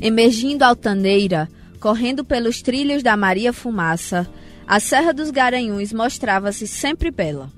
Emergindo altaneira, correndo pelos trilhos da Maria Fumaça, a Serra dos Garanhuns mostrava-se sempre bela.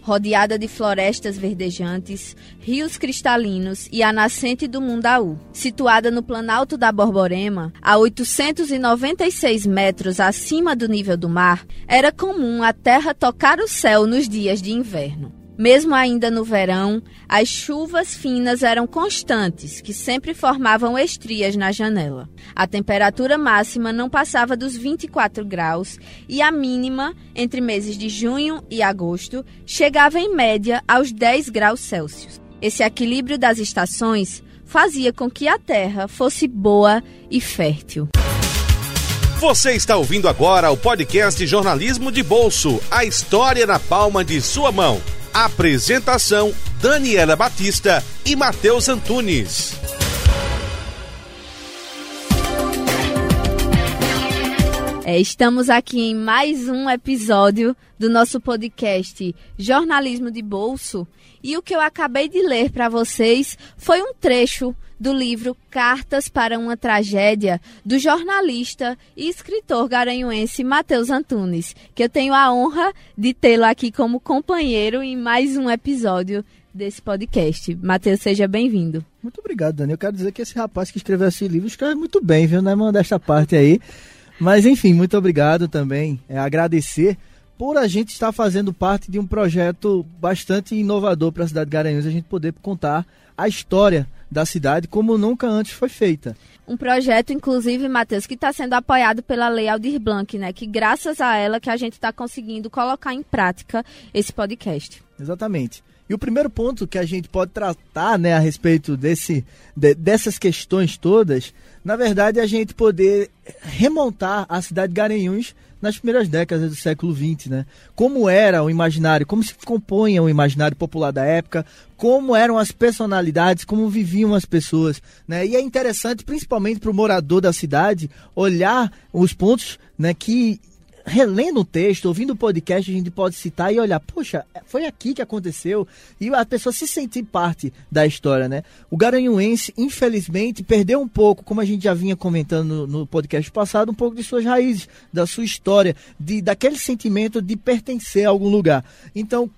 Rodeada de florestas verdejantes, rios cristalinos e a nascente do Mundaú. Situada no Planalto da Borborema, a 896 metros acima do nível do mar, era comum a terra tocar o céu nos dias de inverno. Mesmo ainda no verão, as chuvas finas eram constantes, que sempre formavam estrias na janela. A temperatura máxima não passava dos 24 graus e a mínima, entre meses de junho e agosto, chegava em média aos 10 graus Celsius. Esse equilíbrio das estações fazia com que a terra fosse boa e fértil. Você está ouvindo agora o podcast Jornalismo de Bolso a história na palma de sua mão. Apresentação: Daniela Batista e Matheus Antunes. É, estamos aqui em mais um episódio do nosso podcast Jornalismo de Bolso e o que eu acabei de ler para vocês foi um trecho do livro Cartas para uma Tragédia, do jornalista e escritor garanhuense Matheus Antunes, que eu tenho a honra de tê-lo aqui como companheiro em mais um episódio desse podcast. Matheus, seja bem-vindo. Muito obrigado, Dani. Eu quero dizer que esse rapaz que escreveu esse livro escreve muito bem, viu? Não é mandar parte aí. Mas, enfim, muito obrigado também. É agradecer por a gente estar fazendo parte de um projeto bastante inovador para a cidade de Garanhuns, a gente poder contar a história da cidade como nunca antes foi feita. Um projeto, inclusive, Matheus, que está sendo apoiado pela Lei Aldir Blanc, né? Que graças a ela que a gente está conseguindo colocar em prática esse podcast. Exatamente. E o primeiro ponto que a gente pode tratar né, a respeito desse, de, dessas questões todas, na verdade, é a gente poder remontar a cidade de Garanhuns nas primeiras décadas do século XX, né? Como era o imaginário, como se compunha o imaginário popular da época, como eram as personalidades, como viviam as pessoas, né? E é interessante, principalmente para o morador da cidade, olhar os pontos, né, que relendo o texto, ouvindo o podcast, a gente pode citar e olhar, poxa, foi aqui que aconteceu, e a pessoa se sentir parte da história, né? O Garanhuense, infelizmente, perdeu um pouco, como a gente já vinha comentando no, no podcast passado, um pouco de suas raízes, da sua história, de daquele sentimento de pertencer a algum lugar. Então,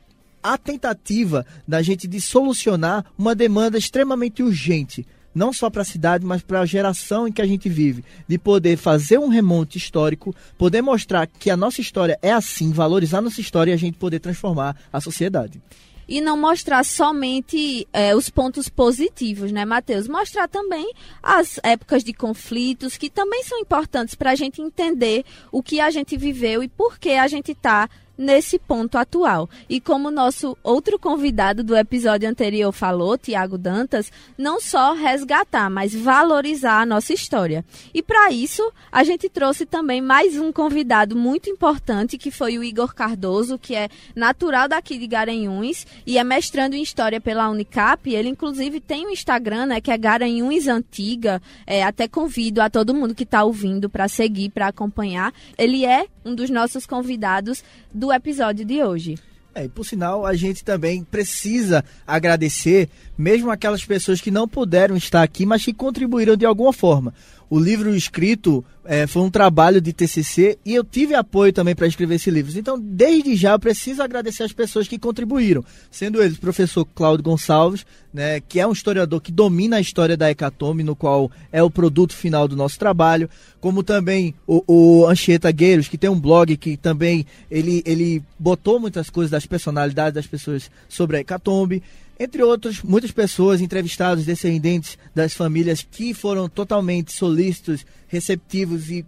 a tentativa da gente de solucionar uma demanda extremamente urgente não só para a cidade, mas para a geração em que a gente vive, de poder fazer um remonte histórico, poder mostrar que a nossa história é assim, valorizar nossa história e a gente poder transformar a sociedade e não mostrar somente é, os pontos positivos, né, Matheus? Mostrar também as épocas de conflitos, que também são importantes para a gente entender o que a gente viveu e por que a gente está nesse ponto atual. E como nosso outro convidado do episódio anterior falou, Tiago Dantas, não só resgatar, mas valorizar a nossa história. E para isso, a gente trouxe também mais um convidado muito importante, que foi o Igor Cardoso, que é natural daqui de Garanhuns e é mestrando em História pela Unicap. Ele, inclusive, tem um Instagram, né, que é Garanhuns Antiga. É, até convido a todo mundo que está ouvindo para seguir, para acompanhar. Ele é um dos nossos convidados do episódio de hoje. É, e por sinal, a gente também precisa agradecer, mesmo aquelas pessoas que não puderam estar aqui, mas que contribuíram de alguma forma. O livro escrito é, foi um trabalho de TCC e eu tive apoio também para escrever esse livro. Então, desde já, eu preciso agradecer as pessoas que contribuíram, sendo eles o professor Cláudio Gonçalves, né, que é um historiador que domina a história da Hecatombe, no qual é o produto final do nosso trabalho, como também o, o Anchieta Gueiros, que tem um blog que também ele, ele botou muitas coisas das personalidades das pessoas sobre a Hecatombe. Entre outros, muitas pessoas entrevistadas, descendentes das famílias que foram totalmente solícitos, receptivos e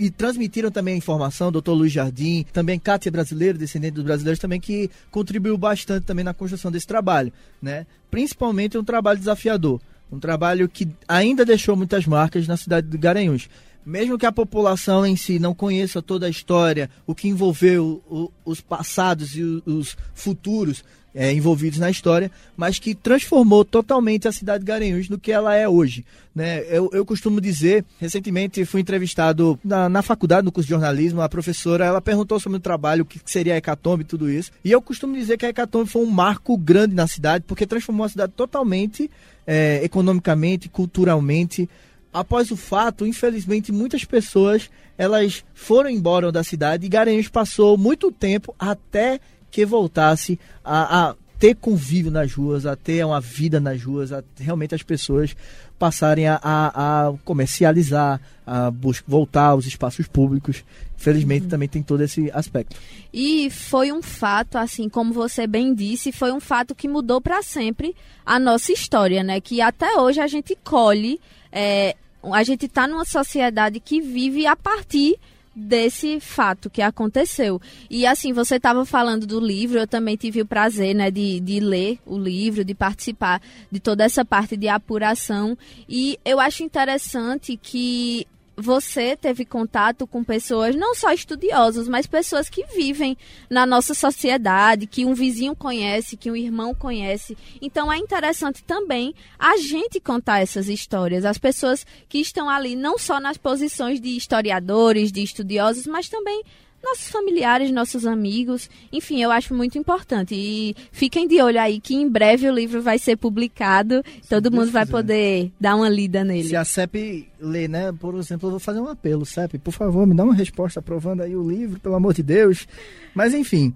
e transmitiram também a informação, doutor Luiz Jardim, também Cátia Brasileiro, descendente dos brasileiros, também que contribuiu bastante também na construção desse trabalho, né? Principalmente um trabalho desafiador, um trabalho que ainda deixou muitas marcas na cidade de Garanhuns. Mesmo que a população em si não conheça toda a história, o que envolveu o, os passados e os futuros é, envolvidos na história, mas que transformou totalmente a cidade de Garanhuns no que ela é hoje. Né? Eu, eu costumo dizer, recentemente fui entrevistado na, na faculdade, no curso de jornalismo, a professora ela perguntou sobre o trabalho, o que seria a Hecatombe e tudo isso. E eu costumo dizer que a Hecatombe foi um marco grande na cidade, porque transformou a cidade totalmente, é, economicamente, culturalmente, após o fato, infelizmente, muitas pessoas elas foram embora da cidade e Garanhuns passou muito tempo até que voltasse a, a ter convívio nas ruas, a ter uma vida nas ruas, a realmente as pessoas passarem a, a, a comercializar, a voltar aos espaços públicos. Infelizmente uhum. também tem todo esse aspecto. E foi um fato, assim, como você bem disse, foi um fato que mudou para sempre a nossa história, né? Que até hoje a gente colhe, é, a gente está numa sociedade que vive a partir desse fato que aconteceu. E assim, você estava falando do livro, eu também tive o prazer né, de, de ler o livro, de participar de toda essa parte de apuração. E eu acho interessante que você teve contato com pessoas, não só estudiosos, mas pessoas que vivem na nossa sociedade, que um vizinho conhece, que um irmão conhece. Então é interessante também a gente contar essas histórias, as pessoas que estão ali não só nas posições de historiadores, de estudiosos, mas também nossos familiares, nossos amigos. Enfim, eu acho muito importante. E fiquem de olho aí que em breve o livro vai ser publicado. Se todo mundo vai poder dar uma lida nele. Se a CEP ler, né? Por exemplo, eu vou fazer um apelo, CEP, por favor, me dá uma resposta aprovando aí o livro, pelo amor de Deus. Mas enfim.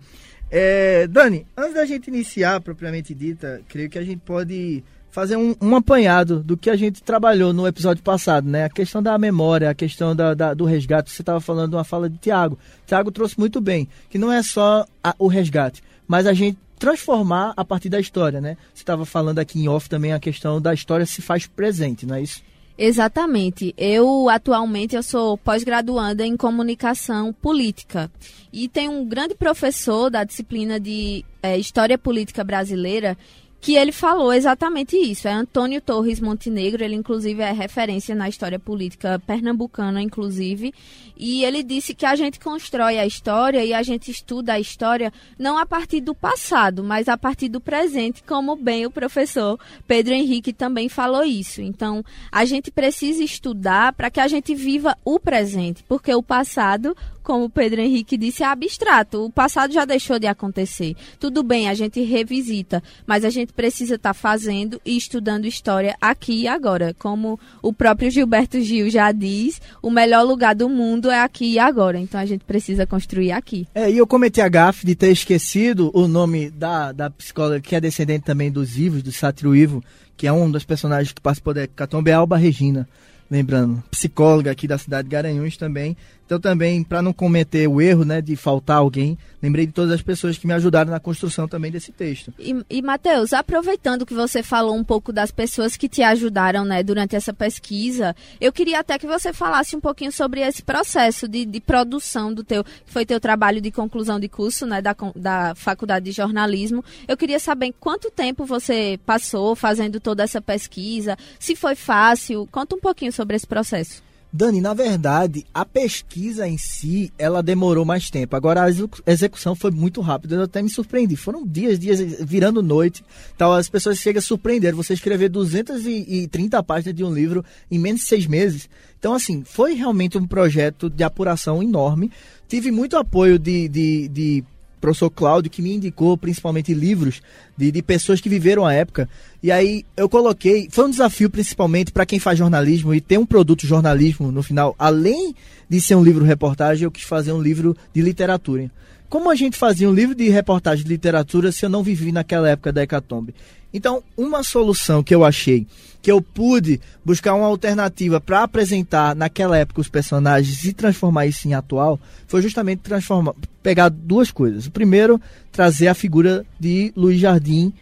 É, Dani, antes da gente iniciar propriamente dita, creio que a gente pode fazer um, um, apanhado do que a gente trabalhou no episódio passado, né? A questão da memória, a questão da, da do resgate. Você estava falando uma fala de Tiago. Tiago trouxe muito bem, que não é só a, o resgate, mas a gente transformar a partir da história, né? Você estava falando aqui em off também a questão da história se faz presente, não é isso? Exatamente. Eu atualmente eu sou pós-graduanda em comunicação política e tem um grande professor da disciplina de é, História Política Brasileira que ele falou exatamente isso. É Antônio Torres Montenegro, ele inclusive é referência na história política pernambucana, inclusive, e ele disse que a gente constrói a história e a gente estuda a história não a partir do passado, mas a partir do presente, como bem o professor Pedro Henrique também falou isso. Então, a gente precisa estudar para que a gente viva o presente, porque o passado, como o Pedro Henrique disse, é abstrato. O passado já deixou de acontecer. Tudo bem, a gente revisita, mas a gente precisa estar tá fazendo e estudando história aqui e agora. Como o próprio Gilberto Gil já diz, o melhor lugar do mundo é aqui e agora. Então a gente precisa construir aqui. É, e eu cometi a gafe de ter esquecido o nome da, da psicóloga que é descendente também dos Ivos, do Sátiro Ivo, que é um dos personagens que participou da Hecatombe, é Alba Regina lembrando, psicóloga aqui da cidade de Garanhuns também. Então também, para não cometer o erro né, de faltar alguém, lembrei de todas as pessoas que me ajudaram na construção também desse texto. E, e Matheus, aproveitando que você falou um pouco das pessoas que te ajudaram né, durante essa pesquisa, eu queria até que você falasse um pouquinho sobre esse processo de, de produção do teu, que foi teu trabalho de conclusão de curso né, da, da Faculdade de Jornalismo. Eu queria saber quanto tempo você passou fazendo toda essa pesquisa, se foi fácil, conta um pouquinho sobre esse processo. Dani, na verdade, a pesquisa em si, ela demorou mais tempo. Agora, a execução foi muito rápida. Eu até me surpreendi. Foram dias, dias virando noite. Tal, as pessoas chegam a surpreender. Você escrever 230 páginas de um livro em menos de seis meses. Então, assim, foi realmente um projeto de apuração enorme. Tive muito apoio de, de, de professor Cláudio, que me indicou principalmente livros de, de pessoas que viveram a época. E aí eu coloquei. Foi um desafio principalmente para quem faz jornalismo e tem um produto jornalismo no final. Além de ser um livro reportagem, eu quis fazer um livro de literatura. Como a gente fazia um livro de reportagem de literatura se eu não vivi naquela época da Hecatombe? Então, uma solução que eu achei, que eu pude buscar uma alternativa para apresentar naquela época os personagens e transformar isso em atual, foi justamente transformar, pegar duas coisas. O primeiro, trazer a figura de Luiz Jardim,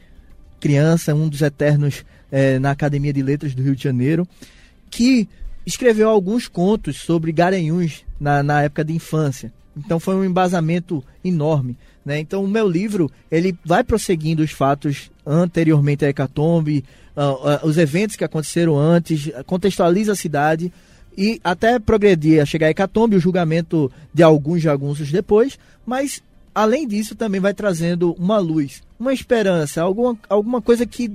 criança, um dos eternos é, na Academia de Letras do Rio de Janeiro, que escreveu alguns contos sobre Garanhuns na, na época de infância. Então foi um embasamento enorme. Né? Então o meu livro ele vai prosseguindo os fatos anteriormente à Hecatombe, uh, uh, os eventos que aconteceram antes, contextualiza a cidade e até progredir a chegar à Hecatombe, o julgamento de alguns jagunços depois, mas além disso também vai trazendo uma luz, uma esperança, alguma, alguma coisa que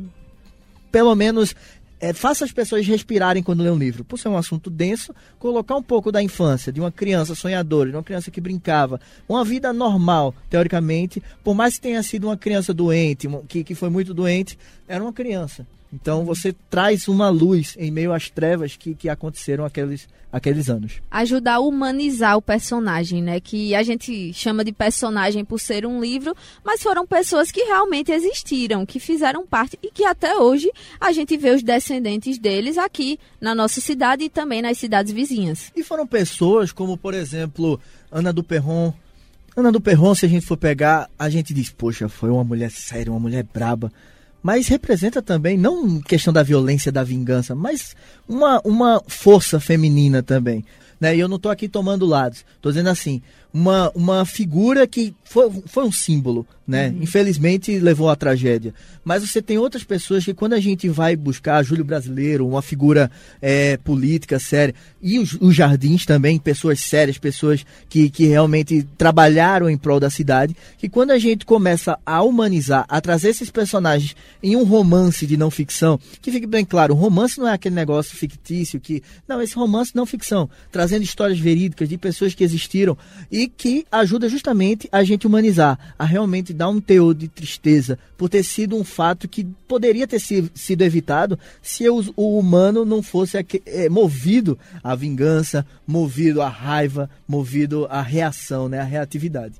pelo menos é, faça as pessoas respirarem quando lê um livro. Por ser um assunto denso, colocar um pouco da infância, de uma criança sonhadora, de uma criança que brincava, uma vida normal, teoricamente, por mais que tenha sido uma criança doente, que, que foi muito doente, era uma criança. Então você traz uma luz em meio às trevas que, que aconteceram aqueles, aqueles anos. Ajudar a humanizar o personagem, né? Que a gente chama de personagem por ser um livro, mas foram pessoas que realmente existiram, que fizeram parte e que até hoje a gente vê os descendentes deles aqui na nossa cidade e também nas cidades vizinhas. E foram pessoas como, por exemplo, Ana do Perron. Ana do Perron, se a gente for pegar, a gente diz, poxa, foi uma mulher séria, uma mulher braba mas representa também, não questão da violência, da vingança, mas uma, uma força feminina também. Né? E eu não estou aqui tomando lados, estou dizendo assim, uma, uma figura que foi, foi um símbolo, né? Uhum. Infelizmente levou à tragédia. Mas você tem outras pessoas que quando a gente vai buscar Júlio Brasileiro, uma figura é, política séria, e os, os, jardins também, pessoas sérias, pessoas que, que realmente trabalharam em prol da cidade, que quando a gente começa a humanizar, a trazer esses personagens em um romance de não ficção, que fique bem claro, o romance não é aquele negócio fictício que. Não, esse romance não ficção, trazendo histórias verídicas de pessoas que existiram e que ajuda justamente a gente humanizar, a realmente dar um teor de tristeza por ter sido um fato que poderia ter sido evitado se o, o humano não fosse é, movido à vingança, movido à raiva, movido à reação, né, à reatividade.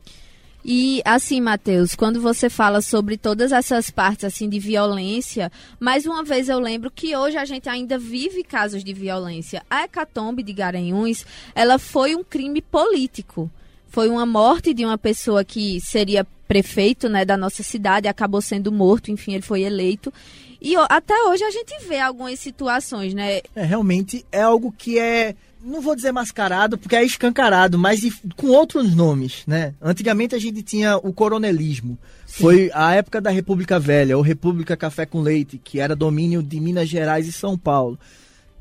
E assim, Matheus, quando você fala sobre todas essas partes assim de violência, mais uma vez eu lembro que hoje a gente ainda vive casos de violência. A hecatombe de Garanhuns, ela foi um crime político foi uma morte de uma pessoa que seria prefeito né, da nossa cidade, acabou sendo morto, enfim, ele foi eleito. E até hoje a gente vê algumas situações, né? É, realmente é algo que é, não vou dizer mascarado, porque é escancarado, mas com outros nomes, né? Antigamente a gente tinha o coronelismo. Sim. Foi a época da República Velha, ou República Café com Leite, que era domínio de Minas Gerais e São Paulo.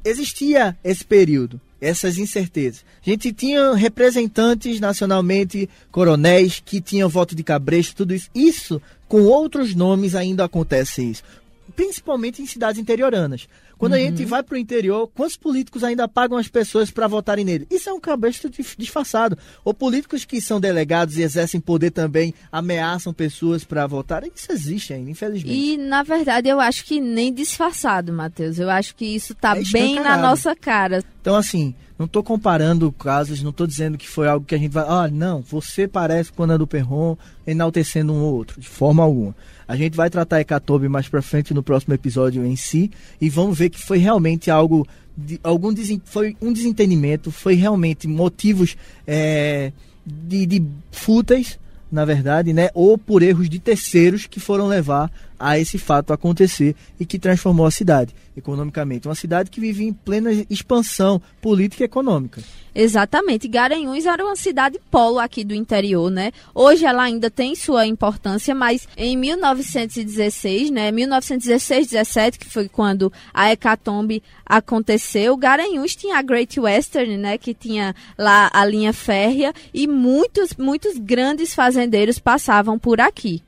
Existia esse período essas incertezas. A gente tinha representantes nacionalmente, coronéis, que tinham voto de cabresto, tudo isso. Isso, com outros nomes, ainda acontece isso. Principalmente em cidades interioranas. Quando uhum. a gente uhum. vai para o interior, quantos políticos ainda pagam as pessoas para votarem nele? Isso é um cabresto disfarçado. Ou políticos que são delegados e exercem poder também ameaçam pessoas para votarem. Isso existe ainda, infelizmente. E, na verdade, eu acho que nem disfarçado, Matheus. Eu acho que isso está é bem na nossa cara. Então, assim, não estou comparando casos, não estou dizendo que foi algo que a gente vai. Ah, não, você parece com Ana do Perron enaltecendo um ou outro, de forma alguma. A gente vai tratar Hecatombe mais para frente no próximo episódio em si e vamos ver que foi realmente algo de, algum foi um desentendimento, foi realmente motivos é, de, de fúteis, na verdade, né, ou por erros de terceiros que foram levar a esse fato acontecer e que transformou a cidade economicamente. Uma cidade que vive em plena expansão política e econômica. Exatamente. Garanhuns era uma cidade polo aqui do interior, né? Hoje ela ainda tem sua importância, mas em 1916, né, 1916, 17, que foi quando a hecatombe aconteceu, Garanhuns tinha a Great Western, né, que tinha lá a linha férrea e muitos, muitos grandes fazendeiros passavam por aqui.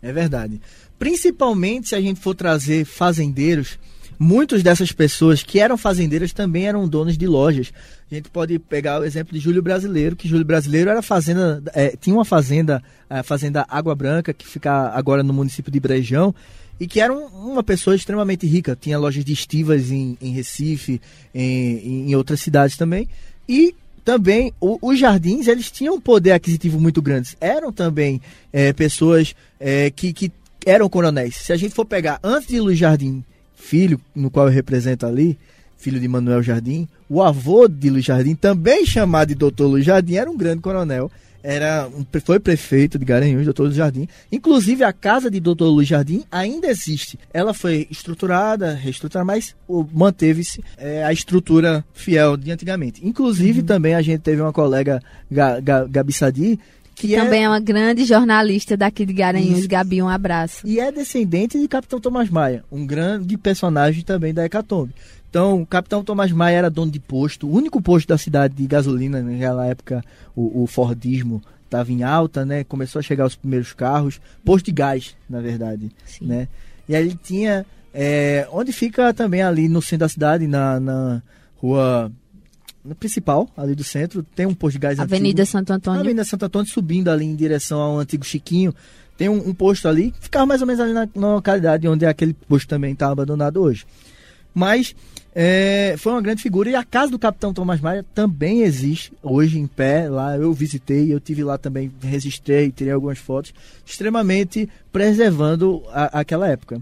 É verdade. Principalmente se a gente for trazer fazendeiros, muitas dessas pessoas que eram fazendeiras também eram donos de lojas. A gente pode pegar o exemplo de Júlio Brasileiro, que Júlio Brasileiro era fazenda, é, tinha uma fazenda, a fazenda Água Branca, que fica agora no município de Brejão, e que era um, uma pessoa extremamente rica. Tinha lojas de estivas em, em Recife, em, em outras cidades também. E também o, os jardins eles tinham um poder aquisitivo muito grande. Eram também é, pessoas é, que, que eram coronéis. Se a gente for pegar antes de Luiz Jardim, filho, no qual eu represento ali, filho de Manuel Jardim, o avô de Luiz Jardim, também chamado de Doutor Luiz Jardim, era um grande coronel. Era um, foi prefeito de Garanhuns, Doutor Luiz Jardim. Inclusive, a casa de Doutor Luiz Jardim ainda existe. Ela foi estruturada, reestruturada, mas manteve-se é, a estrutura fiel de antigamente. Inclusive, uhum. também a gente teve uma colega, Gabi Sadi, que é também é... uma grande jornalista daqui de Garanhuns, Isso. Gabi, um abraço. E é descendente de Capitão Tomás Maia, um grande personagem também da Hecatombe. Então, o Capitão Tomás Maia era dono de posto, o único posto da cidade de gasolina, naquela época o, o Fordismo estava em alta, né? Começou a chegar os primeiros carros, posto de gás, na verdade, Sim. né? E aí ele tinha, é, onde fica também ali no centro da cidade, na, na rua principal, ali do centro, tem um posto de gás Avenida antigo. Santo Antônio. Avenida Santo Antônio, subindo ali em direção ao antigo Chiquinho, tem um, um posto ali, que ficava mais ou menos ali na, na localidade onde aquele posto também está abandonado hoje. Mas é, foi uma grande figura e a casa do Capitão Tomás Maia também existe hoje em pé. Lá eu visitei, eu tive lá também, registrei, tirei algumas fotos, extremamente preservando a, aquela época.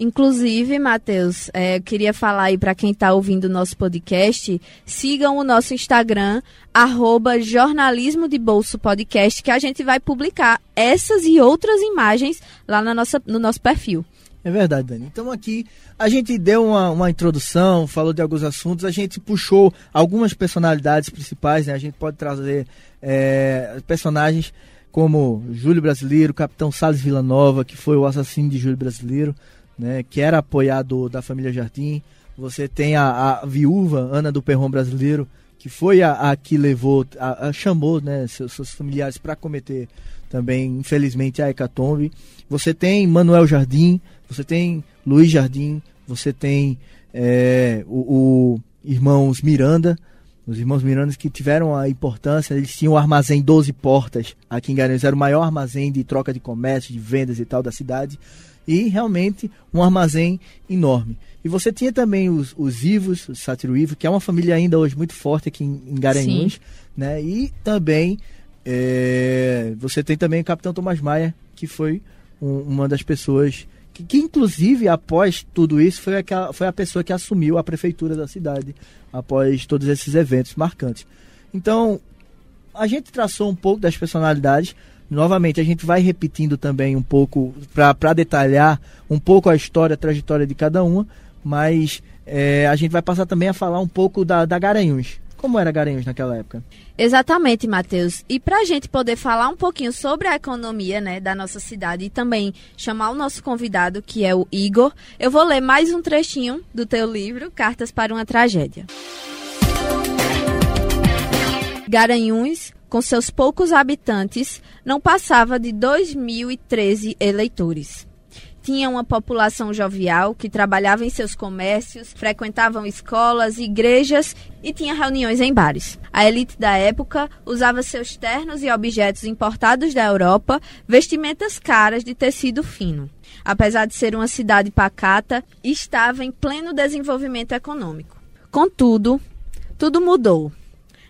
Inclusive, Matheus, é, eu queria falar aí para quem está ouvindo o nosso podcast, sigam o nosso Instagram, arroba jornalismo de bolso podcast, que a gente vai publicar essas e outras imagens lá na nossa, no nosso perfil. É verdade, Dani. Então aqui a gente deu uma, uma introdução, falou de alguns assuntos, a gente puxou algumas personalidades principais, né? A gente pode trazer é, personagens como Júlio Brasileiro, Capitão Salles Villanova, que foi o assassino de Júlio Brasileiro, né? Que era apoiado da família Jardim. Você tem a, a viúva Ana do Perrão Brasileiro, que foi a, a que levou, a, a chamou né, seus, seus familiares para cometer também, infelizmente, a hecatombe. Você tem Manuel Jardim, você tem Luiz Jardim, você tem é, o, o, irmãos Miranda, os irmãos Miranda que tiveram a importância, eles tinham o armazém 12 portas aqui em Garanhuns, era o maior armazém de troca de comércio, de vendas e tal da cidade, e realmente um armazém enorme. E você tinha também os, os Ivos, o Sátiro Ivo, que é uma família ainda hoje muito forte aqui em, em Garanhuns, Sim. né? E também é, você tem também o Capitão Tomás Maia, que foi um, uma das pessoas que, que, inclusive após tudo isso foi, aquela, foi a pessoa que assumiu a prefeitura da cidade após todos esses eventos marcantes. Então a gente traçou um pouco das personalidades. Novamente, a gente vai repetindo também um pouco para detalhar um pouco a história, a trajetória de cada uma, mas é, a gente vai passar também a falar um pouco da, da Garanhuns. Como era Garanhuns naquela época? Exatamente, Matheus. E para a gente poder falar um pouquinho sobre a economia né, da nossa cidade e também chamar o nosso convidado, que é o Igor, eu vou ler mais um trechinho do teu livro, Cartas para uma Tragédia. Garanhuns, com seus poucos habitantes, não passava de 2.013 eleitores tinha uma população jovial que trabalhava em seus comércios, frequentavam escolas, igrejas e tinha reuniões em bares. A elite da época usava seus ternos e objetos importados da Europa, vestimentas caras de tecido fino. Apesar de ser uma cidade pacata, estava em pleno desenvolvimento econômico. Contudo, tudo mudou.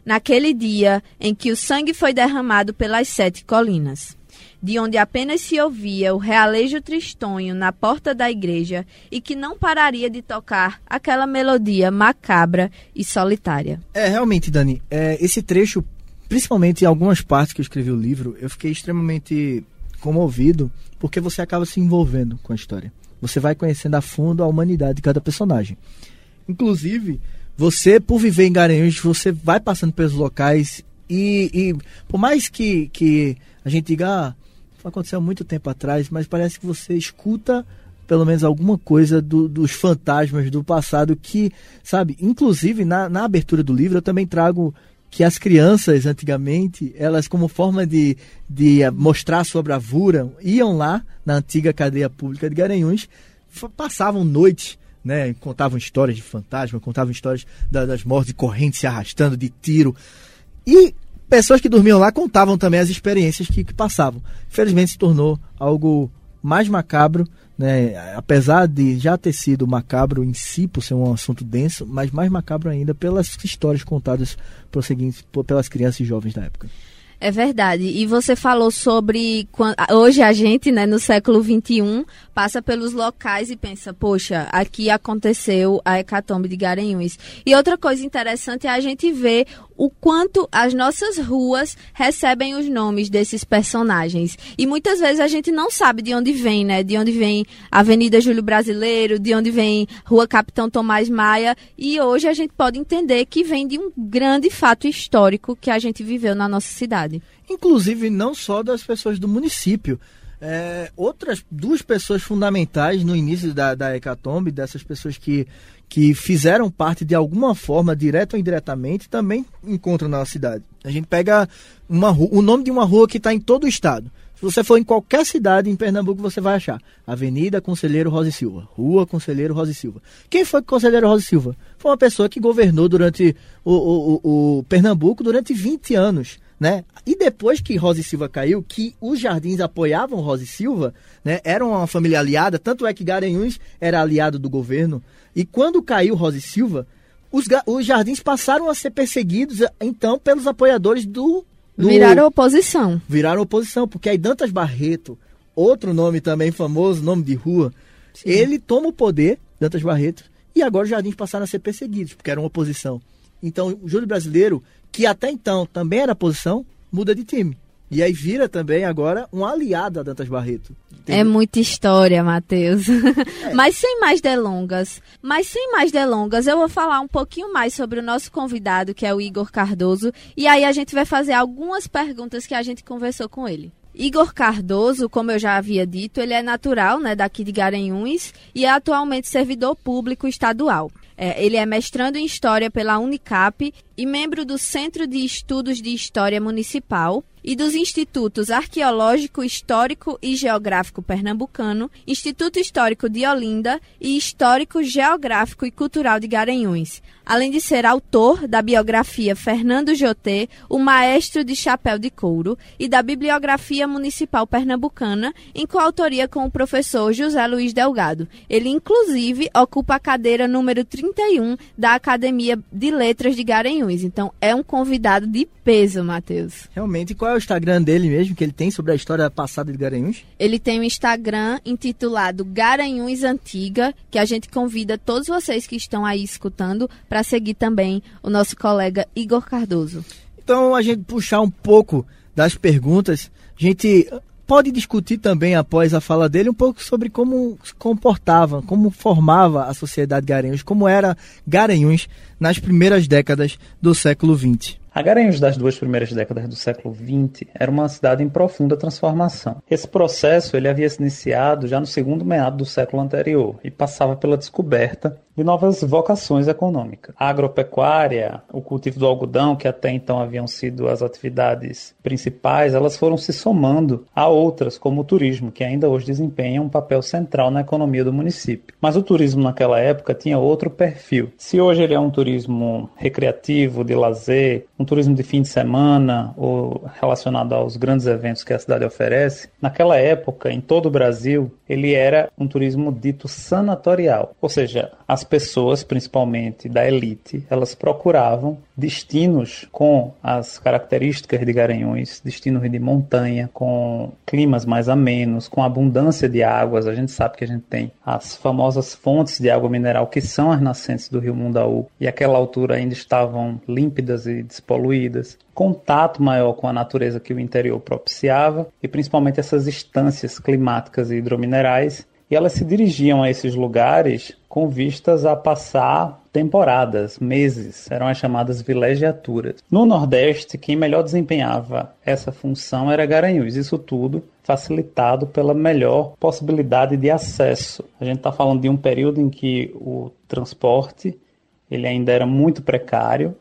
Naquele dia em que o sangue foi derramado pelas sete colinas de onde apenas se ouvia o realejo tristonho na porta da igreja e que não pararia de tocar aquela melodia macabra e solitária. É, realmente, Dani, é, esse trecho, principalmente em algumas partes que eu escrevi o livro, eu fiquei extremamente comovido porque você acaba se envolvendo com a história. Você vai conhecendo a fundo a humanidade de cada personagem. Inclusive, você, por viver em Garanhuns, você vai passando pelos locais e, e por mais que, que a gente diga, ah, aconteceu há muito tempo atrás, mas parece que você escuta pelo menos alguma coisa do, dos fantasmas do passado que, sabe, inclusive na, na abertura do livro eu também trago que as crianças antigamente, elas como forma de, de mostrar sua bravura, iam lá na antiga cadeia pública de Garanhuns, passavam noites, né, contavam histórias de fantasma, contavam histórias da, das mortes de se arrastando, de tiro. E pessoas que dormiam lá contavam também as experiências que, que passavam. Infelizmente se tornou algo mais macabro, né? apesar de já ter sido macabro em si, por ser um assunto denso, mas mais macabro ainda pelas histórias contadas pelas crianças e jovens da época. É verdade. E você falou sobre. Hoje a gente, né, no século XXI, passa pelos locais e pensa, poxa, aqui aconteceu a hecatombe de Garanhuns. E outra coisa interessante é a gente ver o quanto as nossas ruas recebem os nomes desses personagens. E muitas vezes a gente não sabe de onde vem, né? De onde vem Avenida Júlio Brasileiro, de onde vem Rua Capitão Tomás Maia. E hoje a gente pode entender que vem de um grande fato histórico que a gente viveu na nossa cidade. Inclusive, não só das pessoas do município. É, outras duas pessoas fundamentais no início da, da hecatombe, dessas pessoas que que fizeram parte de alguma forma, direta ou indiretamente, também encontram na cidade. A gente pega uma rua, o nome de uma rua que está em todo o estado. Se você for em qualquer cidade em Pernambuco, você vai achar Avenida Conselheiro Rosa e Silva, Rua Conselheiro Rosa e Silva. Quem foi o Conselheiro Rosa e Silva? Foi uma pessoa que governou durante o, o, o, o Pernambuco durante 20 anos. Né? E depois que Rosa e Silva caiu, que os Jardins apoiavam Rosa e Silva, né? Eram uma família aliada, tanto é que Garanhuns era aliado do governo. E quando caiu Rosa e Silva, os, os Jardins passaram a ser perseguidos, então, pelos apoiadores do, do... Viraram oposição. Viraram oposição, porque aí Dantas Barreto, outro nome também famoso, nome de rua, Sim. ele toma o poder, Dantas Barreto, e agora os Jardins passaram a ser perseguidos, porque eram oposição. Então, o Júlio Brasileiro, que até então também era oposição, muda de time. E aí vira também agora um aliado a Dantas Barreto. Entendeu? É muita história, Matheus. É. mas sem mais delongas, mas sem mais delongas, eu vou falar um pouquinho mais sobre o nosso convidado, que é o Igor Cardoso, e aí a gente vai fazer algumas perguntas que a gente conversou com ele. Igor Cardoso, como eu já havia dito, ele é natural, né, daqui de Garanhuns e é atualmente servidor público estadual. É, ele é mestrando em História pela Unicap e membro do Centro de Estudos de História Municipal e dos Institutos Arqueológico, Histórico e Geográfico Pernambucano, Instituto Histórico de Olinda e Histórico, Geográfico e Cultural de Garanhuns, além de ser autor da biografia Fernando Jotê, o Maestro de Chapéu de Couro, e da Bibliografia Municipal Pernambucana, em coautoria com o professor José Luiz Delgado. Ele, inclusive, ocupa a cadeira número 31 da Academia de Letras de Garanhuns. Então é um convidado de peso, Matheus. Realmente. E qual é o Instagram dele mesmo, que ele tem sobre a história passada de Garanhuns? Ele tem um Instagram intitulado Garanhuns Antiga, que a gente convida todos vocês que estão aí escutando para seguir também o nosso colega Igor Cardoso. Então, a gente puxar um pouco das perguntas, a gente pode discutir também, após a fala dele, um pouco sobre como se comportava, como formava a sociedade Garanhuns, como era Garanhuns nas primeiras décadas do século XX. A Garanhuns das duas primeiras décadas do século XX era uma cidade em profunda transformação. Esse processo ele havia se iniciado já no segundo meado do século anterior e passava pela descoberta novas vocações econômicas. A agropecuária, o cultivo do algodão, que até então haviam sido as atividades principais, elas foram se somando a outras, como o turismo, que ainda hoje desempenha um papel central na economia do município. Mas o turismo naquela época tinha outro perfil. Se hoje ele é um turismo recreativo, de lazer, um turismo de fim de semana ou relacionado aos grandes eventos que a cidade oferece, naquela época, em todo o Brasil, ele era um turismo dito sanatorial, ou seja, as pessoas, principalmente da elite, elas procuravam destinos com as características de Garanhuns, destinos de montanha, com climas mais amenos, com abundância de águas. A gente sabe que a gente tem as famosas fontes de água mineral que são as nascentes do rio Mundaú e àquela altura ainda estavam límpidas e despoluídas. Contato maior com a natureza que o interior propiciava e principalmente essas instâncias climáticas e hidrominerais e elas se dirigiam a esses lugares com vistas a passar temporadas, meses, eram as chamadas vilegiaturas. No Nordeste, quem melhor desempenhava essa função era Garanhuns, isso tudo facilitado pela melhor possibilidade de acesso. A gente está falando de um período em que o transporte ele ainda era muito precário,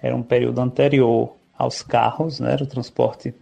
era um período anterior aos carros, né? o transporte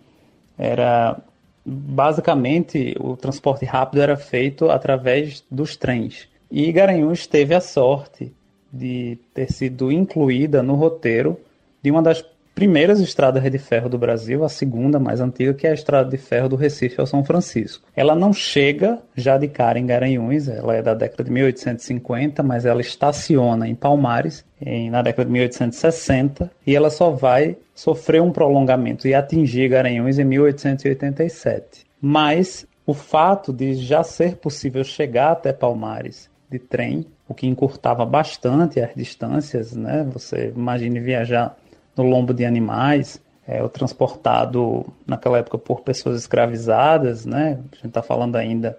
era basicamente o transporte rápido era feito através dos trens. E Garanhuns teve a sorte de ter sido incluída no roteiro de uma das primeiras estradas de ferro do Brasil, a segunda mais antiga, que é a estrada de ferro do Recife ao São Francisco. Ela não chega já de cara em Garanhuns, ela é da década de 1850, mas ela estaciona em Palmares em, na década de 1860 e ela só vai sofrer um prolongamento e atingir Garanhuns em 1887. Mas o fato de já ser possível chegar até Palmares de trem, o que encurtava bastante as distâncias, né? Você imagine viajar no lombo de animais, é, o transportado naquela época por pessoas escravizadas, né? A gente está falando ainda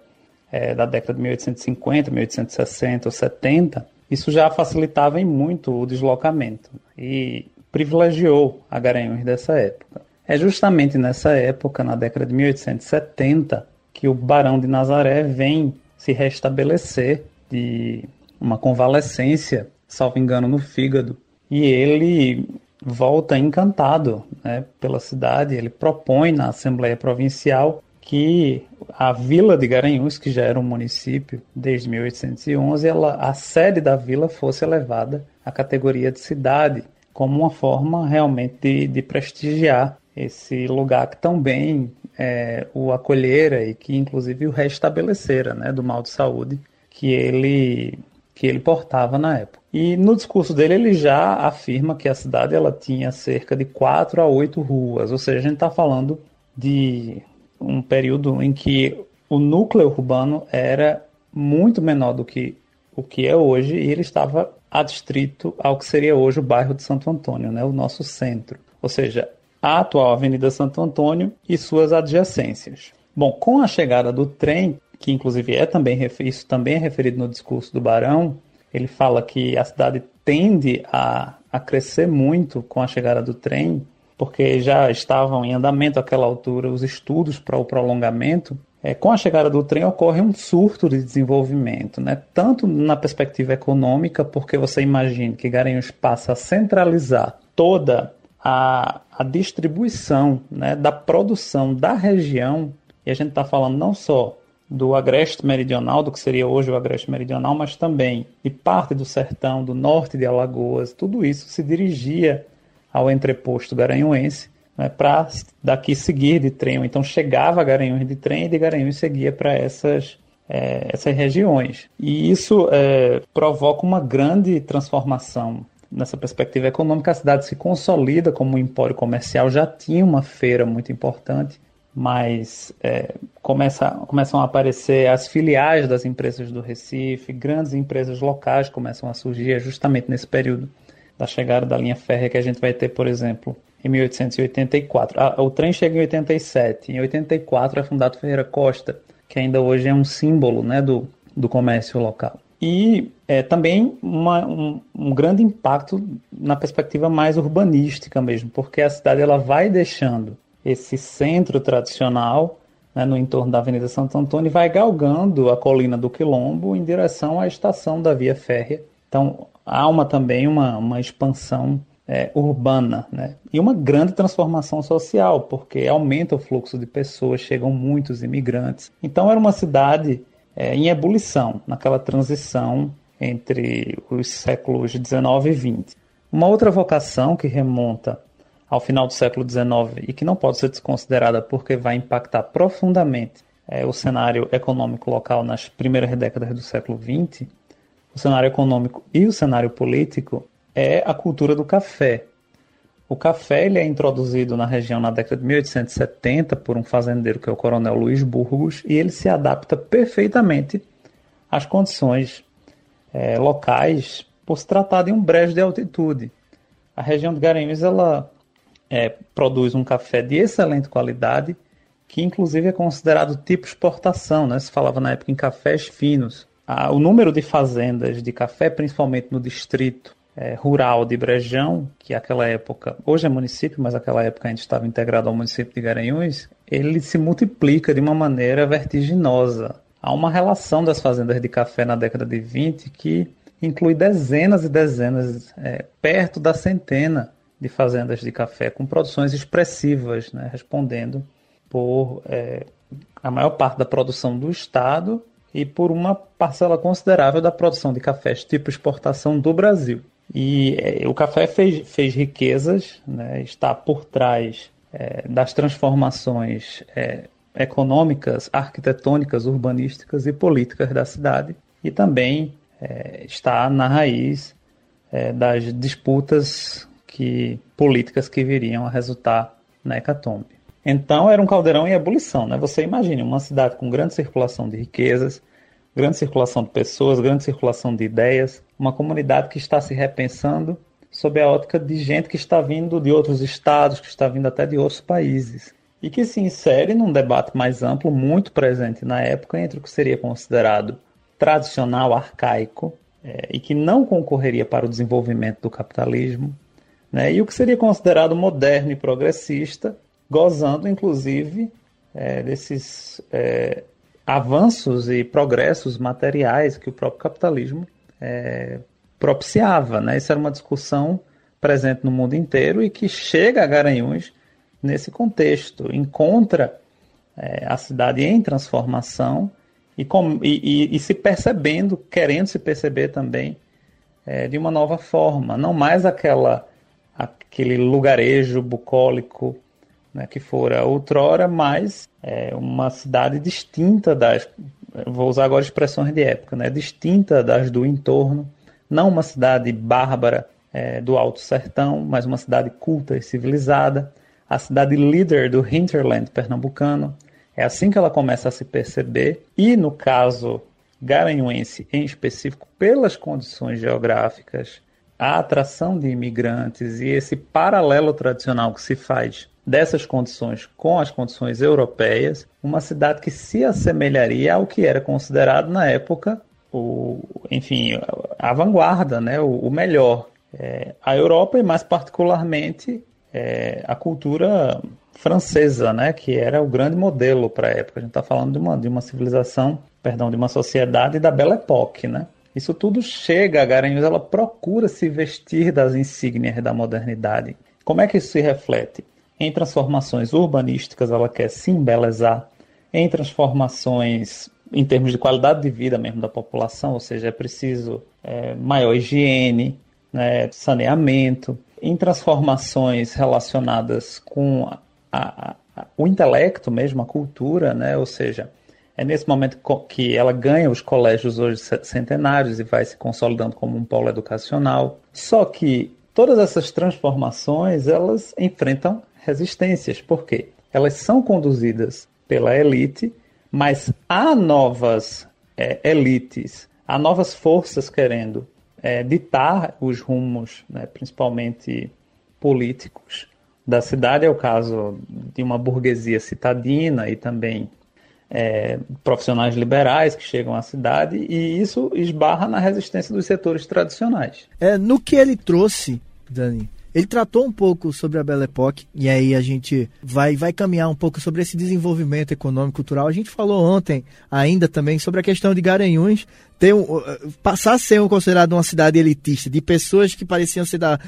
é, da década de 1850, 1860 ou 70. Isso já facilitava em muito o deslocamento e privilegiou a Garanhuns dessa época. É justamente nessa época, na década de 1870, que o Barão de Nazaré vem se restabelecer de uma convalescência, salvo engano, no fígado. E ele volta encantado né, pela cidade. Ele propõe na Assembleia Provincial que a vila de Garanhuns, que já era um município desde 1811, ela, a sede da vila fosse elevada à categoria de cidade, como uma forma realmente de, de prestigiar esse lugar que tão bem é, o acolhera e que inclusive o restabelecera né, do mal de saúde que ele, que ele portava na época. E no discurso dele ele já afirma que a cidade ela tinha cerca de quatro a oito ruas, ou seja, a gente está falando de um período em que o núcleo urbano era muito menor do que o que é hoje e ele estava adstrito ao que seria hoje o bairro de Santo Antônio, né, o nosso centro. Ou seja, a atual Avenida Santo Antônio e suas adjacências. Bom, com a chegada do trem, que inclusive é também isso também é referido no discurso do Barão, ele fala que a cidade tende a, a crescer muito com a chegada do trem, porque já estavam em andamento àquela altura os estudos para o prolongamento. É, com a chegada do trem ocorre um surto de desenvolvimento, né? tanto na perspectiva econômica, porque você imagina que Garanhuns passa a centralizar toda a, a distribuição né, da produção da região, e a gente está falando não só do agreste meridional, do que seria hoje o agreste meridional, mas também de parte do sertão, do norte de Alagoas, tudo isso se dirigia ao entreposto garanhuense né, para daqui seguir de trem, então chegava a Garanhuns de trem e de Garanhuns seguia para essas, é, essas regiões. E isso é, provoca uma grande transformação nessa perspectiva econômica, a cidade se consolida como um empório comercial, já tinha uma feira muito importante, mas é, começa, começam a aparecer as filiais das empresas do Recife, grandes empresas locais começam a surgir é justamente nesse período da chegada da linha férrea que a gente vai ter, por exemplo, em 1884. Ah, o trem chega em 87, em 84 é fundado Ferreira Costa, que ainda hoje é um símbolo né, do, do comércio local e é, também uma, um, um, grande impacto na perspectiva mais urbanística mesmo, porque a cidade ela vai deixando esse centro tradicional né, no entorno da Avenida Santo Antônio vai galgando a colina do Quilombo em direção à estação da via férrea. Então há uma, também uma, uma expansão é, urbana né? e uma grande transformação social, porque aumenta o fluxo de pessoas, chegam muitos imigrantes. Então era uma cidade é, em ebulição, naquela transição entre os séculos XIX e XX. Uma outra vocação que remonta ao final do século XIX e que não pode ser desconsiderada porque vai impactar profundamente é, o cenário econômico local nas primeiras décadas do século XX, o cenário econômico e o cenário político, é a cultura do café, o café ele é introduzido na região na década de 1870 por um fazendeiro que é o coronel Luiz Burgos e ele se adapta perfeitamente às condições é, locais por se tratar de um brejo de altitude. A região de Garanhuns ela é, produz um café de excelente qualidade que inclusive é considerado tipo exportação, né? Se falava na época em cafés finos. Ah, o número de fazendas de café, principalmente no distrito é, rural de Brejão, que aquela época, hoje é município, mas aquela época ainda estava integrado ao município de Garanhuns, ele se multiplica de uma maneira vertiginosa. Há uma relação das fazendas de café na década de 20 que inclui dezenas e dezenas, é, perto da centena de fazendas de café, com produções expressivas, né, respondendo por é, a maior parte da produção do Estado e por uma parcela considerável da produção de cafés tipo exportação do Brasil. E é, o café fez, fez riquezas, né, está por trás é, das transformações é, econômicas, arquitetônicas, urbanísticas e políticas da cidade, e também é, está na raiz é, das disputas que, políticas que viriam a resultar na hecatombe. Então era um caldeirão em ebulição. Né? Você imagine uma cidade com grande circulação de riquezas, grande circulação de pessoas, grande circulação de ideias, uma comunidade que está se repensando sob a ótica de gente que está vindo de outros estados, que está vindo até de outros países, e que se insere num debate mais amplo, muito presente na época, entre o que seria considerado tradicional, arcaico, é, e que não concorreria para o desenvolvimento do capitalismo, né, e o que seria considerado moderno e progressista, gozando inclusive é, desses é, avanços e progressos materiais que o próprio capitalismo é, propiciava. Né? Isso era uma discussão presente no mundo inteiro e que chega a Garanhuns nesse contexto, encontra é, a cidade em transformação e, com, e, e, e, se percebendo, querendo se perceber também é, de uma nova forma, não mais aquela aquele lugarejo bucólico né, que fora outrora, mas é, uma cidade distinta das, vou usar agora expressões de época, né, distinta das do entorno, não uma cidade bárbara é, do Alto Sertão, mas uma cidade culta e civilizada, a cidade líder do hinterland pernambucano. É assim que ela começa a se perceber, e no caso garanhuense em específico, pelas condições geográficas, a atração de imigrantes e esse paralelo tradicional que se faz dessas condições com as condições europeias, uma cidade que se assemelharia ao que era considerado na época o, enfim, a vanguarda, né, o, o melhor. É, a Europa e mais particularmente é, a cultura francesa, né, que era o grande modelo para a época. A gente está falando de uma, de uma civilização, perdão, de uma sociedade da Belle Époque, né? Isso tudo chega a Garanhuns, ela procura se vestir das insígnias da modernidade. Como é que isso se reflete? Em transformações urbanísticas, ela quer se embelezar. Em transformações em termos de qualidade de vida mesmo da população, ou seja, é preciso é, maior higiene, né, saneamento. Em transformações relacionadas com a, a, a, o intelecto mesmo, a cultura, né, ou seja, é nesse momento que ela ganha os colégios hoje centenários e vai se consolidando como um polo educacional. Só que todas essas transformações, elas enfrentam resistências. Por quê? Elas são conduzidas pela elite, mas há novas é, elites, há novas forças querendo é, ditar os rumos, né, principalmente políticos, da cidade. É o caso de uma burguesia citadina e também é, profissionais liberais que chegam à cidade e isso esbarra na resistência dos setores tradicionais. É, no que ele trouxe, Dani, ele tratou um pouco sobre a Belle Époque e aí a gente vai, vai caminhar um pouco sobre esse desenvolvimento econômico cultural. A gente falou ontem ainda também sobre a questão de Garanhuns ter um, passar a ser um, considerado uma cidade elitista, de pessoas que pareciam ser da,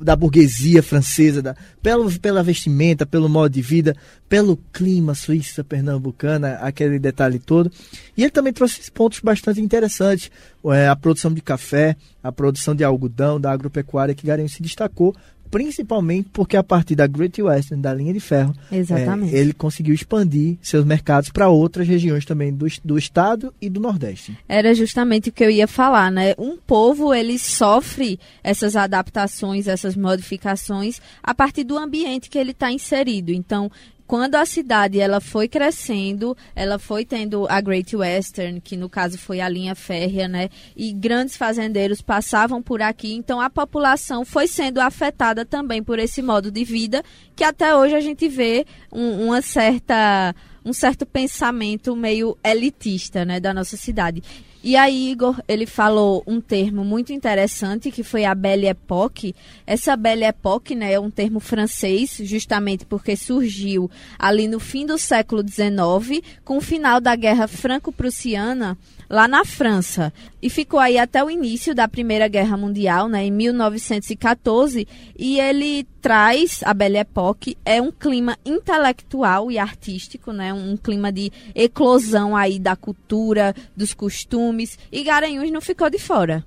da burguesia francesa, da, pelo, pela vestimenta, pelo modo de vida, pelo clima suíça, pernambucana, aquele detalhe todo. E ele também trouxe pontos bastante interessantes. É, a produção de café, a produção de algodão, da agropecuária, que Garanhuns se destacou principalmente porque a partir da Great Western, da linha de ferro, é, ele conseguiu expandir seus mercados para outras regiões também do, do estado e do Nordeste. Era justamente o que eu ia falar, né? Um povo ele sofre essas adaptações, essas modificações a partir do ambiente que ele está inserido. Então, quando a cidade ela foi crescendo, ela foi tendo a Great Western, que no caso foi a linha férrea, né? E grandes fazendeiros passavam por aqui, então a população foi sendo afetada também por esse modo de vida, que até hoje a gente vê um, uma certa um certo pensamento meio elitista, né, da nossa cidade. E aí, Igor, ele falou um termo muito interessante, que foi a Belle Époque. Essa Belle Époque né, é um termo francês, justamente porque surgiu ali no fim do século XIX, com o final da Guerra Franco-Prussiana, lá na França. E ficou aí até o início da Primeira Guerra Mundial, né, em 1914, e ele traz, a Belle Époque, é um clima intelectual e artístico, né, um clima de eclosão aí da cultura, dos costumes, e Garanhuns não ficou de fora.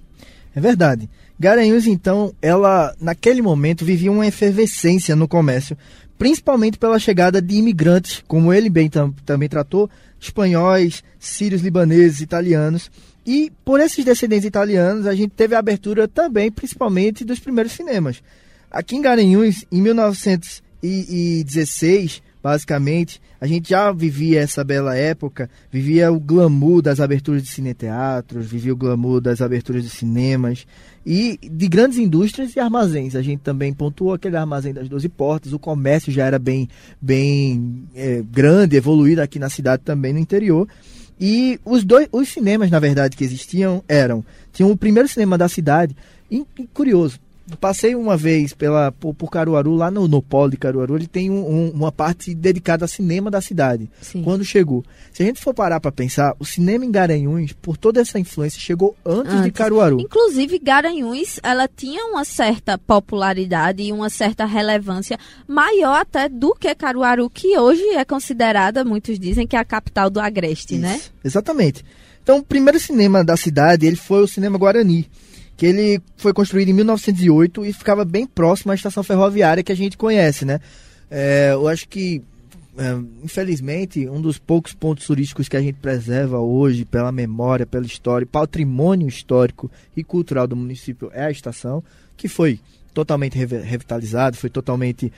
É verdade. Garanhuns, então, ela, naquele momento, vivia uma efervescência no comércio, principalmente pela chegada de imigrantes, como ele bem tam também tratou, espanhóis, sírios, libaneses, italianos. E por esses descendentes italianos, a gente teve a abertura também, principalmente, dos primeiros cinemas. Aqui em Garanhuns, em 1916, basicamente, a gente já vivia essa bela época, vivia o glamour das aberturas de cineteatros, vivia o glamour das aberturas de cinemas e de grandes indústrias e armazéns. A gente também pontuou aquele armazém das 12 portas, o comércio já era bem, bem é, grande, evoluído aqui na cidade também, no interior. E os dois, os cinemas, na verdade, que existiam eram, tinham o primeiro cinema da cidade, e, e curioso, passei uma vez pela, por, por, Caruaru, lá no, no polo de Caruaru, ele tem um, um, uma parte dedicada ao cinema da cidade. Sim. Quando chegou. Se a gente for parar para pensar, o cinema em Garanhuns, por toda essa influência, chegou antes, antes, de Caruaru. Inclusive, Garanhuns, ela tinha uma certa popularidade e uma certa relevância maior até do que Caruaru, que hoje é considerada, muitos dizem, que é a capital do Agreste, né? Isso, né? Exatamente. Então, o primeiro cinema da cidade, ele foi o Cinema Guarani que ele foi construído em 1908 e ficava bem próximo à estação ferroviária que a gente conhece, né? É, eu acho que, é, infelizmente, um dos poucos pontos turísticos que a gente preserva hoje pela memória, pela história, patrimônio histórico e cultural do município é a estação, que foi totalmente revitalizado, foi totalmente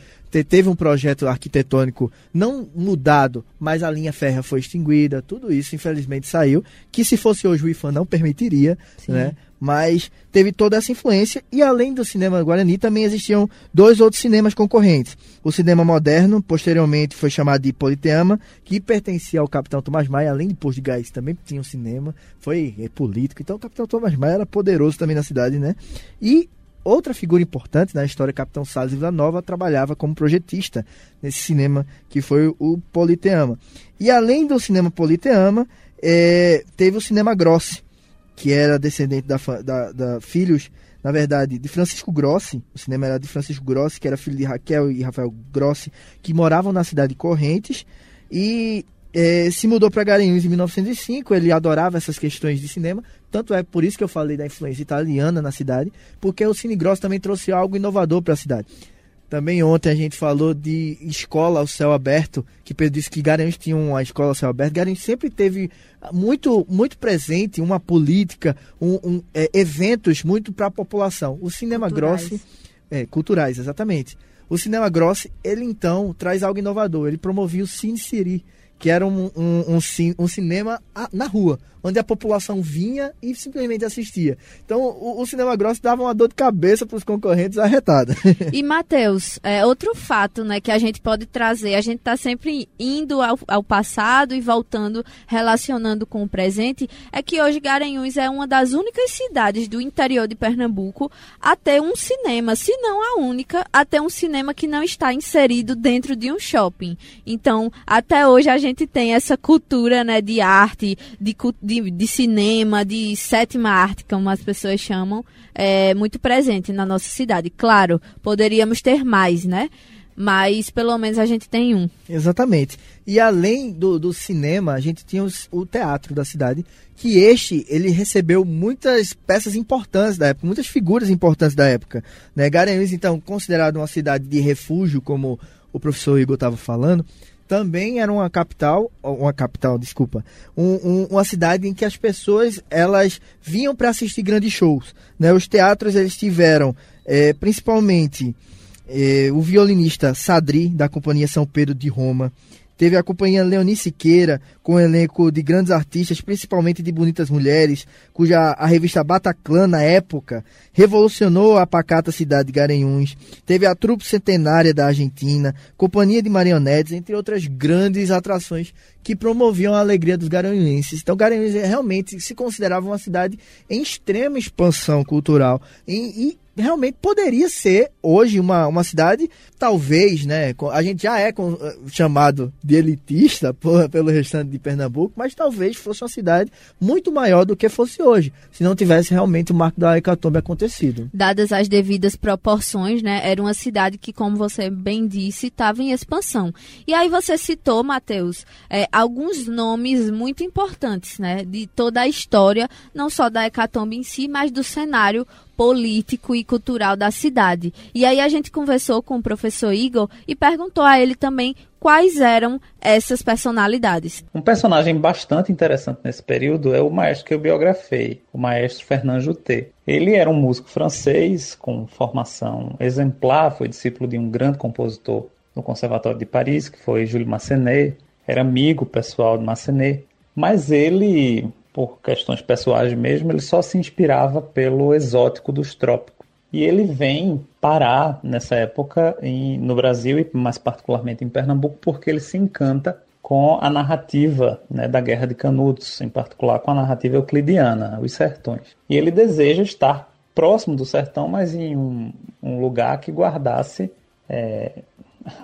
teve um projeto arquitetônico não mudado, mas a linha férrea foi extinguida, tudo isso infelizmente saiu, que se fosse hoje o IFAM não permitiria, Sim. né? Mas teve toda essa influência e além do cinema Guarani também existiam dois outros cinemas concorrentes. O cinema moderno, posteriormente foi chamado de Politeama, que pertencia ao Capitão Tomás Maia, além de Posto de Gás, também tinha um cinema, foi é, político, então o Capitão Tomás Maia era poderoso também na cidade, né? E Outra figura importante na história, Capitão Salles Vila Nova, trabalhava como projetista nesse cinema que foi o Politeama. E além do cinema Politeama, é, teve o cinema Grossi, que era descendente da, da, da, filhos, na verdade, de Francisco Grossi. O cinema era de Francisco Grossi, que era filho de Raquel e Rafael Grossi, que moravam na cidade de Correntes. E é, se mudou para Garanhuns em 1905, ele adorava essas questões de cinema, tanto é por isso que eu falei da influência italiana na cidade, porque o Cine Grosso também trouxe algo inovador para a cidade. Também ontem a gente falou de escola ao céu aberto, que Pedro disse que Garanhuns tinha uma escola ao céu aberto. Garanhuns sempre teve muito, muito presente uma política, um, um, é, eventos muito para a população. O cinema culturais. Grossi, é, culturais, exatamente. O cinema Grossi, ele então traz algo inovador. Ele promovia o Cine Siri, que era um, um, um, um, cinema na rua, onde a população vinha e simplesmente assistia. Então, o, o cinema grosso dava uma dor de cabeça para os concorrentes arretada. E, Matheus, é, outro fato né, que a gente pode trazer, a gente está sempre indo ao, ao, passado e voltando, relacionando com o presente, é que hoje Garanhuns é uma das únicas cidades do interior de Pernambuco a ter um cinema, se não a única, a ter um cinema que não está inserido dentro de um shopping. Então, até hoje a gente tem essa cultura né, de arte, de, de, de cinema, de sétima arte, como as pessoas chamam, é, muito presente na nossa cidade. Claro, poderíamos ter mais, né? mas pelo menos a gente tem um. Exatamente. E além do, do cinema, a gente tinha os, o teatro da cidade, que este ele recebeu muitas peças importantes da época, muitas figuras importantes da época. Né? Garanhuns, então, considerado uma cidade de refúgio, como o professor Igor estava falando, também era uma capital, uma capital, desculpa, um, um, uma cidade em que as pessoas elas vinham para assistir grandes shows. Né? Os teatros eles tiveram é, principalmente é, o violinista Sadri da Companhia São Pedro de Roma, Teve a companhia Leoni Siqueira, com um elenco de grandes artistas, principalmente de bonitas mulheres, cuja a revista Bataclan, na época, revolucionou a pacata cidade de Garanhuns. Teve a trupe centenária da Argentina, companhia de marionetes, entre outras grandes atrações que promoviam a alegria dos garanhuenses. Então, Garanhuns realmente se considerava uma cidade em extrema expansão cultural e, e realmente poderia ser hoje uma, uma cidade, talvez, né? A gente já é com, eh, chamado de elitista por, pelo restante de Pernambuco, mas talvez fosse uma cidade muito maior do que fosse hoje, se não tivesse realmente o marco da hecatombe acontecido. Dadas as devidas proporções, né? Era uma cidade que, como você bem disse, estava em expansão. E aí você citou, Matheus, é, alguns nomes muito importantes, né? De toda a história, não só da hecatombe em si, mas do cenário político e cultural da cidade. E aí a gente conversou com o professor Igor e perguntou a ele também quais eram essas personalidades. Um personagem bastante interessante nesse período é o maestro que eu biografei, o maestro Fernand Juté. Ele era um músico francês com formação exemplar, foi discípulo de um grande compositor no Conservatório de Paris, que foi Jules Massenet, era amigo pessoal de Massenet, mas ele por questões pessoais mesmo, ele só se inspirava pelo exótico dos trópicos. E ele vem parar nessa época em, no Brasil e mais particularmente em Pernambuco porque ele se encanta com a narrativa né, da Guerra de Canudos, em particular com a narrativa euclidiana, os sertões. E ele deseja estar próximo do sertão, mas em um, um lugar que guardasse é,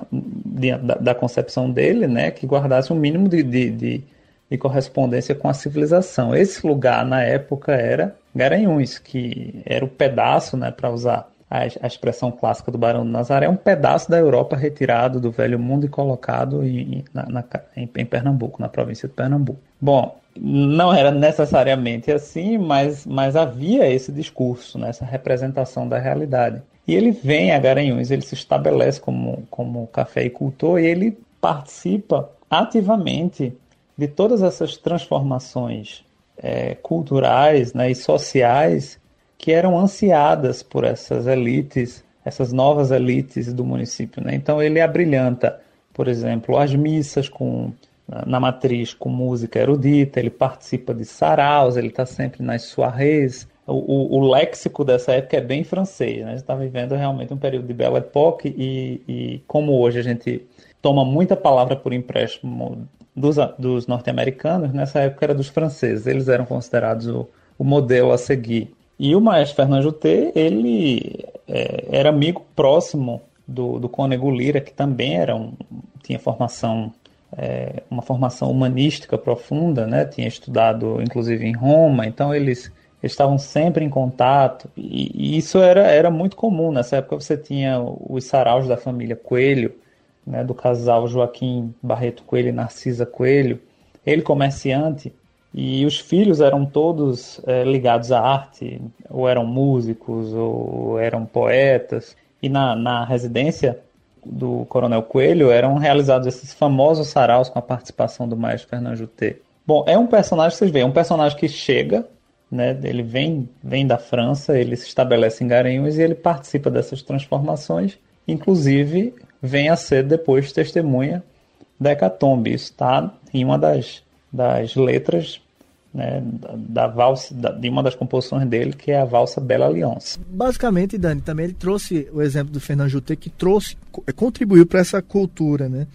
da, da, concepção dele, né, que guardasse um mínimo de, de, de e correspondência com a civilização. Esse lugar, na época, era Garanhuns, que era o pedaço, né, para usar a, a, expressão clássica do Barão do Nazaré, é um pedaço da Europa retirado do velho mundo e colocado em, na, na, em, em, Pernambuco, na província de Pernambuco. Bom, não era necessariamente assim, mas, mas havia esse discurso, né, essa representação da realidade. E ele vem a Garanhuns, ele se estabelece como, como cafeicultor e ele participa ativamente de todas essas transformações é, culturais né, e sociais que eram ansiadas por essas elites, essas novas elites do município. Né? Então ele abrilhanta, por exemplo, as missas com na matriz com música erudita, ele participa de saraus, ele está sempre nas soirées. O, o, o, léxico dessa época é bem francês, né? a gente está vivendo realmente um período de Belle Époque e, e como hoje a gente toma muita palavra por empréstimo dos, dos norte-americanos, nessa época era dos franceses, eles eram considerados o, o modelo a seguir. E o maestro Fernando Juté, ele é, era amigo próximo do, do Cônego Lira, que também era um, tinha formação, é, uma formação humanística profunda, né? tinha estudado inclusive em Roma, então eles, eles estavam sempre em contato, e, e, isso era, era muito comum. Nessa época você tinha os saraus da família Coelho, né? do casal Joaquim Barreto Coelho e Narcisa Coelho, ele comerciante, e os filhos eram todos é, ligados à arte, ou eram músicos, ou eram poetas. E na, na residência do Coronel Coelho eram realizados esses famosos saraus com a participação do maestro Fernando Juté. Bom, é um personagem, vocês veem, é um personagem que chega, né, ele vem, vem da França, ele se estabelece em Garanhuns e ele participa dessas transformações, inclusive vem a ser depois testemunha da Hecatombe. Isso está em uma das das letras né, da, da valsa, da, de uma das composições dele, que é a valsa Bela Aliança. Basicamente, Dani, também ele trouxe o exemplo do Fernando Juté, que trouxe, contribuiu para essa cultura, né?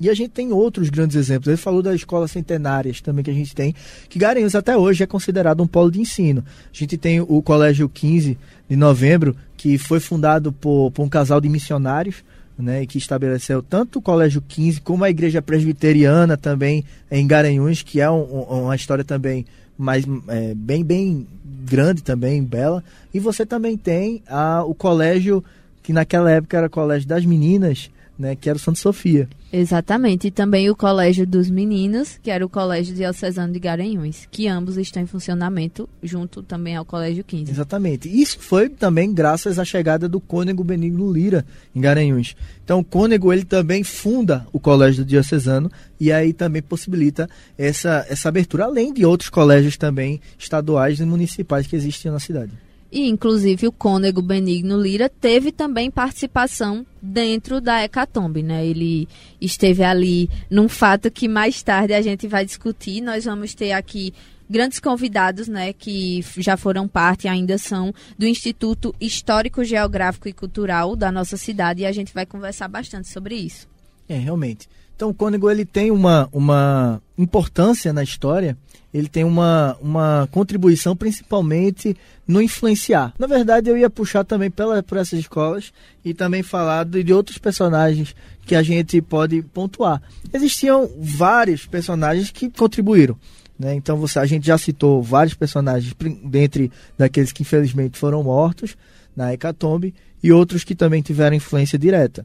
E a gente tem outros grandes exemplos. Ele falou das escolas centenárias também que a gente tem, que Garanhuns até hoje é considerado um polo de ensino. A gente tem o Colégio 15 de Novembro, que foi fundado por, por um casal de missionários, né, que estabeleceu tanto o Colégio 15 como a Igreja Presbiteriana também em Garanhuns, que é um, um, uma história também mais é, bem bem grande também, bela. E você também tem a, o colégio que naquela época era o Colégio das Meninas, né, que era o Santa Sofia. Exatamente, e também o Colégio dos Meninos, que era o Colégio Diocesano de Garanhuns, que ambos estão em funcionamento junto também ao Colégio 15. Exatamente. Isso foi também graças à chegada do Cônego Benigno Lira em Garanhuns. Então, o Cônego ele também funda o Colégio Diocesano e aí também possibilita essa, essa abertura, além de outros colégios também estaduais e municipais que existiam na cidade. E, inclusive, o cônego Benigno Lira teve também participação dentro da Hecatombe, né? Ele esteve ali num fato que mais tarde a gente vai discutir. Nós vamos ter aqui grandes convidados, né, que já foram parte, ainda são do Instituto Histórico, Geográfico e Cultural da nossa cidade e a gente vai conversar bastante sobre isso. É, realmente. Então, o cônego ele tem uma, uma importância na história ele tem uma, uma contribuição principalmente no influenciar. Na verdade, eu ia puxar também pela, por essas escolas e também falar de, de outros personagens que a gente pode pontuar. Existiam vários personagens que contribuíram. Né? Então você, a gente já citou vários personagens, dentre daqueles que infelizmente foram mortos na Hecatombe, e outros que também tiveram influência direta.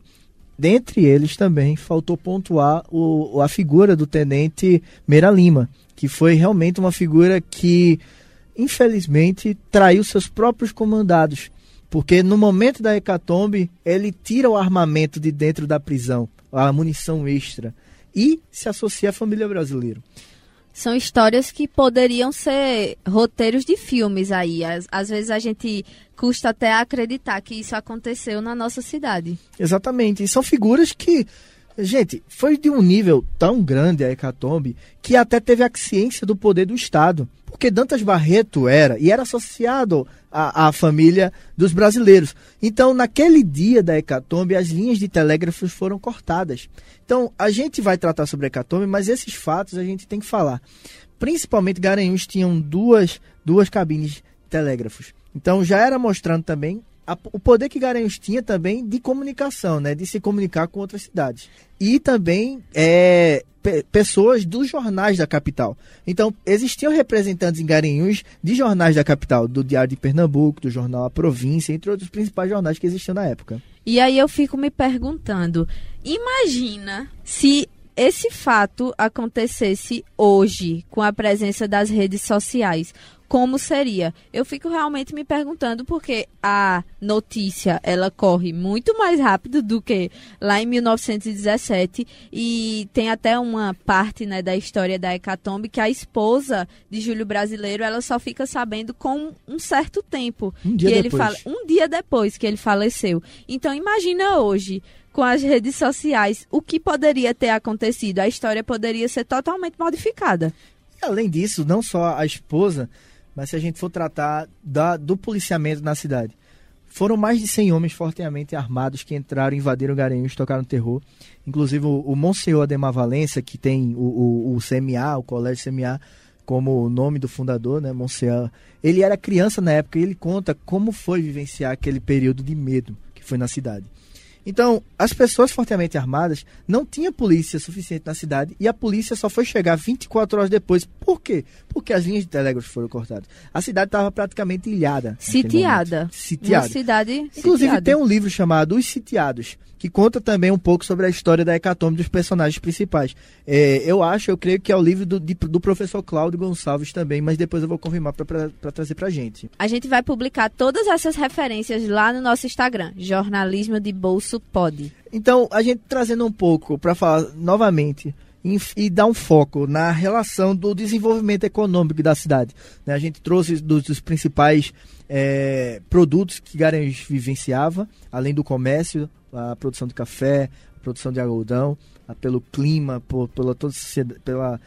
Dentre eles também faltou pontuar o, a figura do tenente Meira Lima, que foi realmente uma figura que, infelizmente, traiu seus próprios comandados. Porque no momento da hecatombe, ele tira o armamento de dentro da prisão, a munição extra, e se associa à família brasileira. São histórias que poderiam ser roteiros de filmes aí. Às, às vezes a gente custa até acreditar que isso aconteceu na nossa cidade. Exatamente. E são figuras que Gente, foi de um nível tão grande a hecatombe que até teve a ciência do poder do Estado. Porque Dantas Barreto era, e era associado à, à família dos brasileiros. Então, naquele dia da hecatombe, as linhas de telégrafos foram cortadas. Então, a gente vai tratar sobre a hecatombe, mas esses fatos a gente tem que falar. Principalmente, Garanhuns tinham duas, duas cabines de telégrafos. Então, já era mostrando também a, o poder que Garanhuns tinha também de comunicação, né, de se comunicar com outras cidades. E também é, pe pessoas dos jornais da capital. Então, existiam representantes em Garanhuns de jornais da capital, do Diário de Pernambuco, do jornal A Província, entre outros principais jornais que existiam na época. E aí eu fico me perguntando, imagina se esse fato acontecesse hoje com a presença das redes sociais, como seria? Eu fico realmente me perguntando porque a notícia ela corre muito mais rápido do que lá em 1917 e tem até uma parte né, da história da hecatombe que a esposa de Júlio Brasileiro ela só fica sabendo com um certo tempo um dia que ele depois. fala um dia depois que ele faleceu. Então imagina hoje com as redes sociais, o que poderia ter acontecido? A história poderia ser totalmente modificada. Além disso, não só a esposa, mas se a gente for tratar da, do policiamento na cidade. Foram mais de 100 homens fortemente armados que entraram, invadiram Garanhuns, tocaram terror. Inclusive o, o Monsenhor Ademar Valença, que tem o, o, o CMA, o Colégio CMA, como o nome do fundador, né, Monsenhor, ele era criança na época e ele conta como foi vivenciar aquele período de medo que foi na cidade. Então, as pessoas fortemente armadas não tinha polícia suficiente na cidade e a polícia só foi chegar 24 horas depois. Por quê? Porque as linhas de telégrafo foram cortadas. A cidade estava praticamente ilhada. Sitiada. Sitiada. Uma cidade Inclusive sitiada. tem um livro chamado Os Sitiados, que conta também um pouco sobre a história da hecatombe dos personagens principais. É, eu acho, eu creio que é o livro do, do professor Cláudio Gonçalves também, mas depois eu vou confirmar para trazer pra gente. A gente vai publicar todas essas referências lá no nosso Instagram, Jornalismo de Bolso Pod. Então, a gente trazendo um pouco para falar novamente e dar um foco na relação do desenvolvimento econômico da cidade. né? A gente trouxe dos, principais eh, produtos que Garanhuns vivenciava, além do comércio, a produção de café, a produção de algodão, pelo clima, por, pela toda pela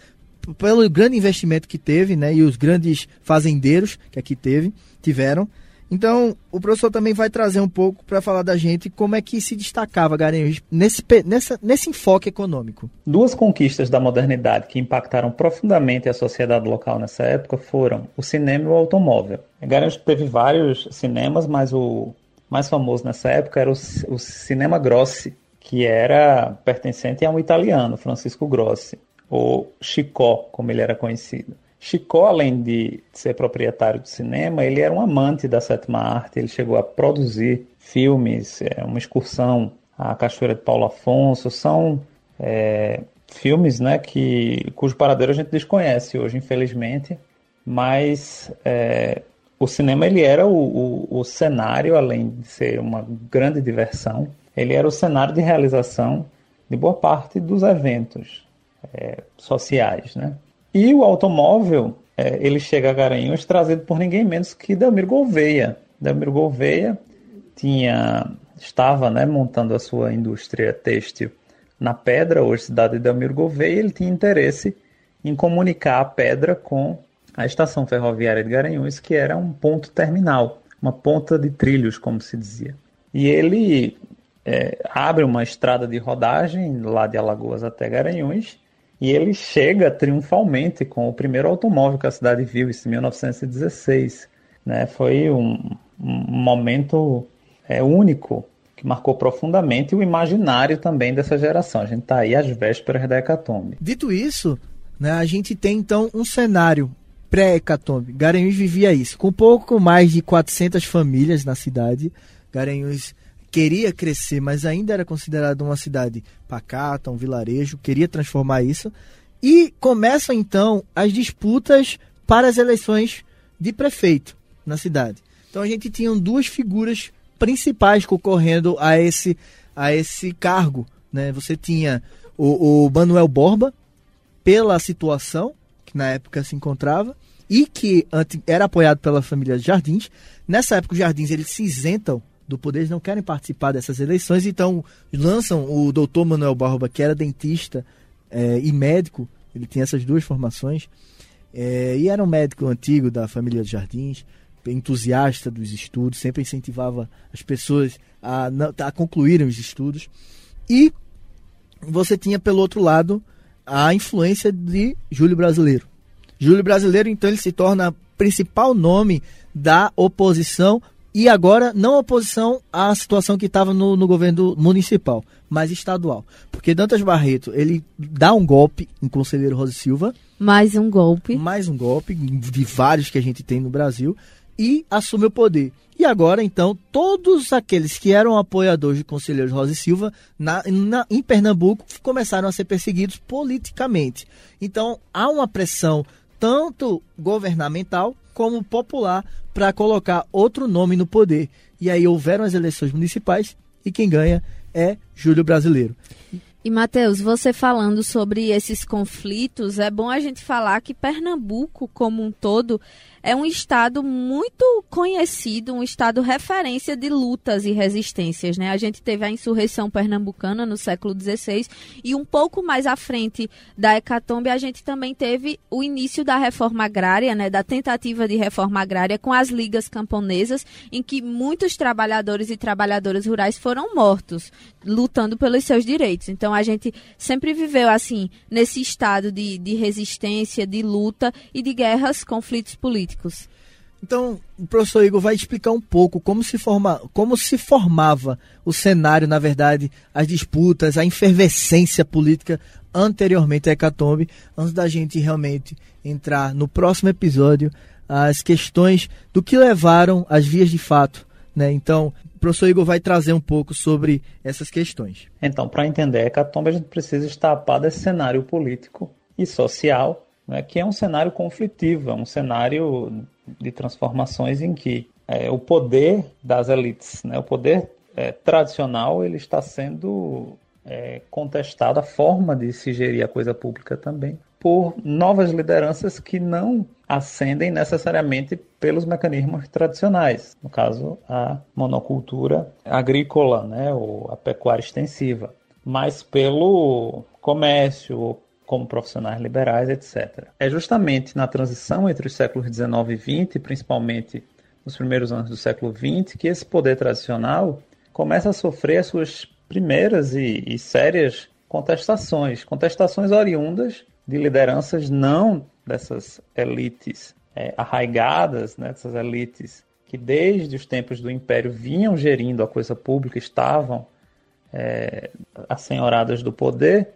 pelo grande investimento que teve, né, e os grandes fazendeiros que aqui teve, tiveram. Então, o professor também vai trazer um pouco para falar da gente como é que se destacava Garanhuns nesse, nessa, nesse enfoque econômico. Duas conquistas da modernidade que impactaram profundamente a sociedade local nessa época foram o cinema e o automóvel. Garanhuns teve vários cinemas, mas o mais famoso nessa época era o, o Cinema Grossi, que era pertencente a um italiano, Francisco Grossi, ou Chicó, como ele era conhecido. Chicó, além de ser proprietário do cinema, ele era um amante da sétima arte, ele chegou a produzir filmes, é, uma excursão à Cachoeira de Paulo Afonso, são é, filmes né, que, cujo paradeiro a gente desconhece hoje, infelizmente, mas é, o cinema ele era o, o, o cenário, além de ser uma grande diversão, ele era o cenário de realização de boa parte dos eventos é, sociais, né? E o automóvel, é, ele chega a Garanhuns trazido por ninguém menos que Delmiro Gouveia. Delmiro Gouveia tinha, estava né, montando a sua indústria têxtil na Pedra, hoje cidade de Delmiro Gouveia, ele tinha interesse em comunicar a Pedra com a estação ferroviária de Garanhuns, que era um ponto terminal, uma ponta de trilhos, como se dizia. E ele é, abre uma estrada de rodagem lá de Alagoas até Garanhuns e ele chega triunfalmente com o primeiro automóvel que a cidade viu, isso em 1916. Né? Foi um, um momento é, único que marcou profundamente o imaginário também dessa geração. A gente está aí às vésperas da hecatombe. Dito isso, né, a gente tem então um cenário pré-hecatombe. Garanhuns vivia isso, com pouco mais de 400 famílias na cidade. Garanhuns queria crescer, mas ainda era considerado uma cidade pacata, um vilarejo, queria transformar isso. E começam então as disputas para as eleições de prefeito na cidade. Então a gente tinha duas figuras principais concorrendo a esse, a esse cargo. Né? Você tinha o, o Manuel Borba, pela situação que na época se encontrava e que era apoiado pela família Jardins. Nessa época, os Jardins eles se isentam do poder, eles não querem participar dessas eleições, então lançam o doutor Manuel Borba, que era dentista eh, e médico, ele tinha essas duas formações, eh, e era um médico antigo da família Jardins, entusiasta dos estudos, sempre incentivava as pessoas a, a concluírem os estudos. E você tinha, pelo outro lado, a influência de Júlio Brasileiro. Júlio Brasileiro, então, ele se torna principal nome da oposição e agora não oposição à situação que estava no, no, governo municipal, mas estadual. Porque Dantas Barreto, ele dá um golpe em Conselheiro Rosa Silva. Mais um golpe. Mais um golpe, de vários que a gente tem no Brasil, e assume o poder. E agora, então, todos aqueles que eram apoiadores de Conselheiro Rosa Silva na, na, em Pernambuco começaram a ser perseguidos politicamente. Então, há uma pressão tanto governamental como popular para colocar outro nome no poder. E aí houveram as eleições municipais e quem ganha é Júlio Brasileiro. E Matheus, você falando sobre esses conflitos, é bom a gente falar que Pernambuco, como um todo, é um estado muito conhecido, um estado referência de lutas e resistências. Né? A gente teve a insurreição pernambucana no século XVI e um pouco mais à frente da hecatombe a gente também teve o início da reforma agrária, né? da tentativa de reforma agrária com as ligas camponesas, em que muitos trabalhadores e trabalhadoras rurais foram mortos, lutando pelos seus direitos. Então a gente sempre viveu assim, nesse estado de, de resistência, de luta e de guerras, conflitos políticos políticos. Então, o professor Igor vai explicar um pouco como se, forma, como se formava o cenário, na verdade, as disputas, a efervescência política anteriormente à Hecatombe, antes da gente realmente entrar no próximo episódio as questões do que levaram às vias de fato. Né? Então, o professor Igor vai trazer um pouco sobre essas questões. Então, para entender a Hecatombe, a gente precisa estar desse cenário político e social né, que é um cenário conflitivo, é um cenário de transformações em que é, o poder das elites, né, o poder é, tradicional, ele está sendo é, contestado, a forma de se gerir a coisa pública também, por novas lideranças que não ascendem necessariamente pelos mecanismos tradicionais, no caso a monocultura agrícola, né, ou a pecuária extensiva, mas pelo comércio, como profissionais liberais, etc. É justamente na transição entre os séculos XIX e XX, principalmente nos primeiros anos do século XX, que esse poder tradicional começa a sofrer as suas primeiras e, e sérias contestações, contestações oriundas de lideranças não dessas elites é, arraigadas, né, dessas elites que desde os tempos do Império vinham gerindo a coisa pública, estavam é, assenhoradas do poder,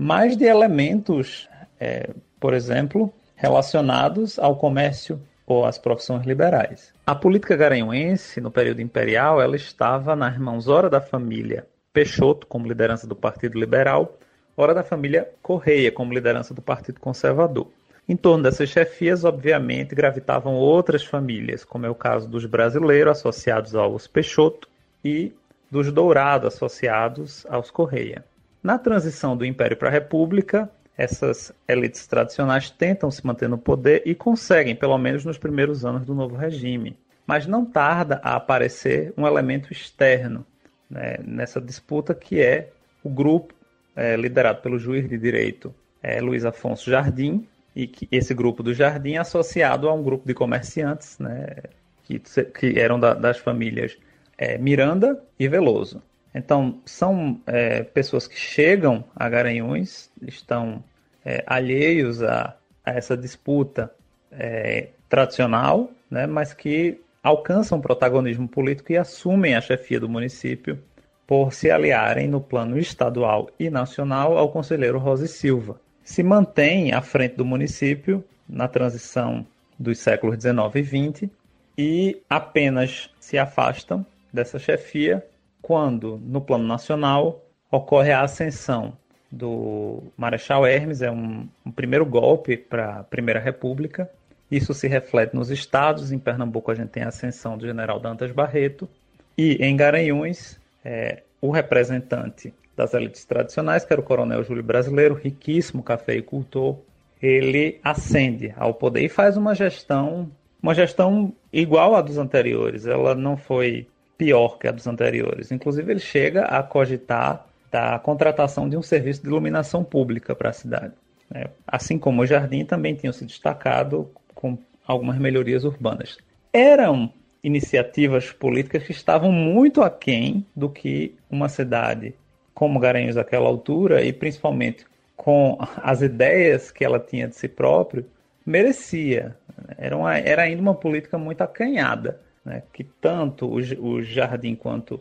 mas de elementos, é, por exemplo, relacionados ao comércio ou às profissões liberais. A política garanhuense, no período imperial, ela estava nas mãos ora da família Peixoto, como liderança do Partido Liberal, ora da família Correia, como liderança do Partido Conservador. Em torno dessas chefias, obviamente, gravitavam outras famílias, como é o caso dos brasileiros associados aos Peixoto e dos Dourado associados aos Correia. Na transição do Império para a República, essas elites tradicionais tentam se manter no poder e conseguem, pelo menos nos primeiros anos do novo regime. Mas não tarda a aparecer um elemento externo né, nessa disputa, que é o grupo é, liderado pelo juiz de direito é, Luiz Afonso Jardim, e que esse grupo do Jardim é associado a um grupo de comerciantes né, que, que eram da, das famílias é, Miranda e Veloso. Então, são é, pessoas que chegam a Garanhuns, estão é, alheios a, a, essa disputa é, tradicional, né, mas que alcançam protagonismo político e assumem a chefia do município por se aliarem no plano estadual e nacional ao conselheiro Rosa Silva. Se mantêm à frente do município na transição dos séculos 19 e 20 e apenas se afastam dessa chefia quando, no plano nacional, ocorre a ascensão do Marechal Hermes, é um, um primeiro golpe para a Primeira República. Isso se reflete nos estados. Em Pernambuco, a gente tem a ascensão do general Dantas Barreto. E em Garanhuns, é, o representante das elites tradicionais, que era o coronel Júlio Brasileiro, riquíssimo cafeicultor, ele ascende ao poder e faz uma gestão, uma gestão igual à dos anteriores. Ela não foi pior que a dos anteriores. Inclusive, ele chega a cogitar da contratação de um serviço de iluminação pública para a cidade. Né? Assim como o Jardim também tinha se destacado com algumas melhorias urbanas. Eram iniciativas políticas que estavam muito aquém do que uma cidade como Garanhuns àquela altura e principalmente com as ideias que ela tinha de si próprio merecia. Era, uma, era ainda uma política muito acanhada né, que tanto o, o Jardim quanto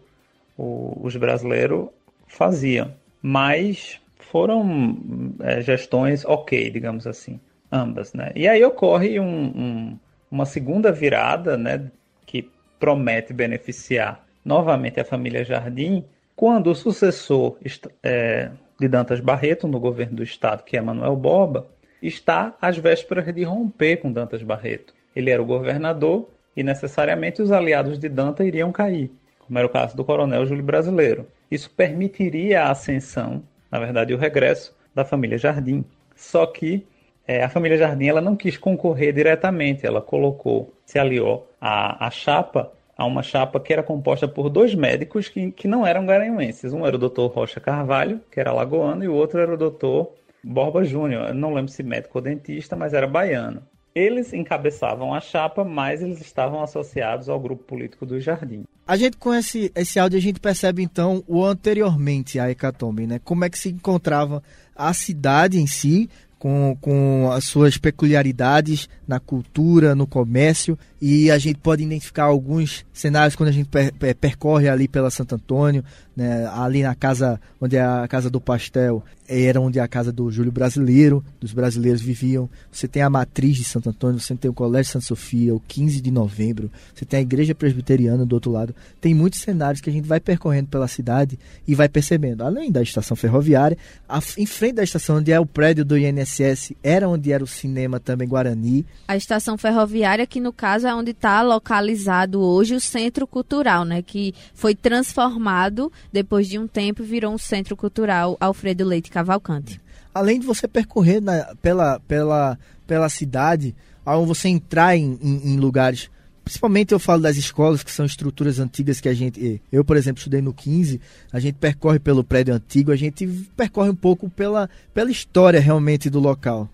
o, os brasileiros faziam. Mas foram é, gestões ok, digamos assim, ambas. Né? E aí ocorre um, um, uma segunda virada né, que promete beneficiar novamente a família Jardim, quando o sucessor é, de Dantas Barreto no governo do estado, que é Manuel Boba, está às vésperas de romper com Dantas Barreto. Ele era o governador e necessariamente os aliados de Dantas iriam cair, como era o caso do coronel Júlio Brasileiro. Isso permitiria a ascensão, na verdade, o regresso da família Jardim. Só que é, a família Jardim ela não quis concorrer diretamente, ela colocou, se aliou à, à chapa, a uma chapa que era composta por dois médicos que, que não eram garanhuenses. Um era o doutor Rocha Carvalho, que era lagoano, e o outro era o doutor Borba Júnior. não lembro se médico ou dentista, mas era baiano. Eles encabeçavam a chapa, mas eles estavam associados ao grupo político do Jardim. A gente com esse, esse áudio, a gente percebe então o anteriormente à hecatombe, né? Como é que se encontrava a cidade em si, com, com as suas peculiaridades na cultura, no comércio, e a gente pode identificar alguns cenários quando a gente per, per, percorre ali pela Santo Antônio, né, ali na casa onde é a casa do pastel, era onde é a casa do Júlio Brasileiro, dos brasileiros viviam. Você tem a matriz de Santo Antônio, você tem o Colégio Santa Sofia, o 15 de novembro, você tem a Igreja Presbiteriana do outro lado. Tem muitos cenários que a gente vai percorrendo pela cidade e vai percebendo. Além da estação ferroviária, a, em frente da estação onde é o prédio do INSS, era onde era o cinema também Guarani. A estação ferroviária, que no caso é onde está localizado hoje o Centro Cultural, né? Que foi transformado depois de um tempo virou um Centro Cultural Alfredo Leite Cavalcante. Além de você percorrer na, pela, pela, pela cidade, ao você entrar em, em, em lugares principalmente eu falo das escolas que são estruturas antigas que a gente eu por exemplo estudei no 15 a gente percorre pelo prédio antigo a gente percorre um pouco pela pela história realmente do local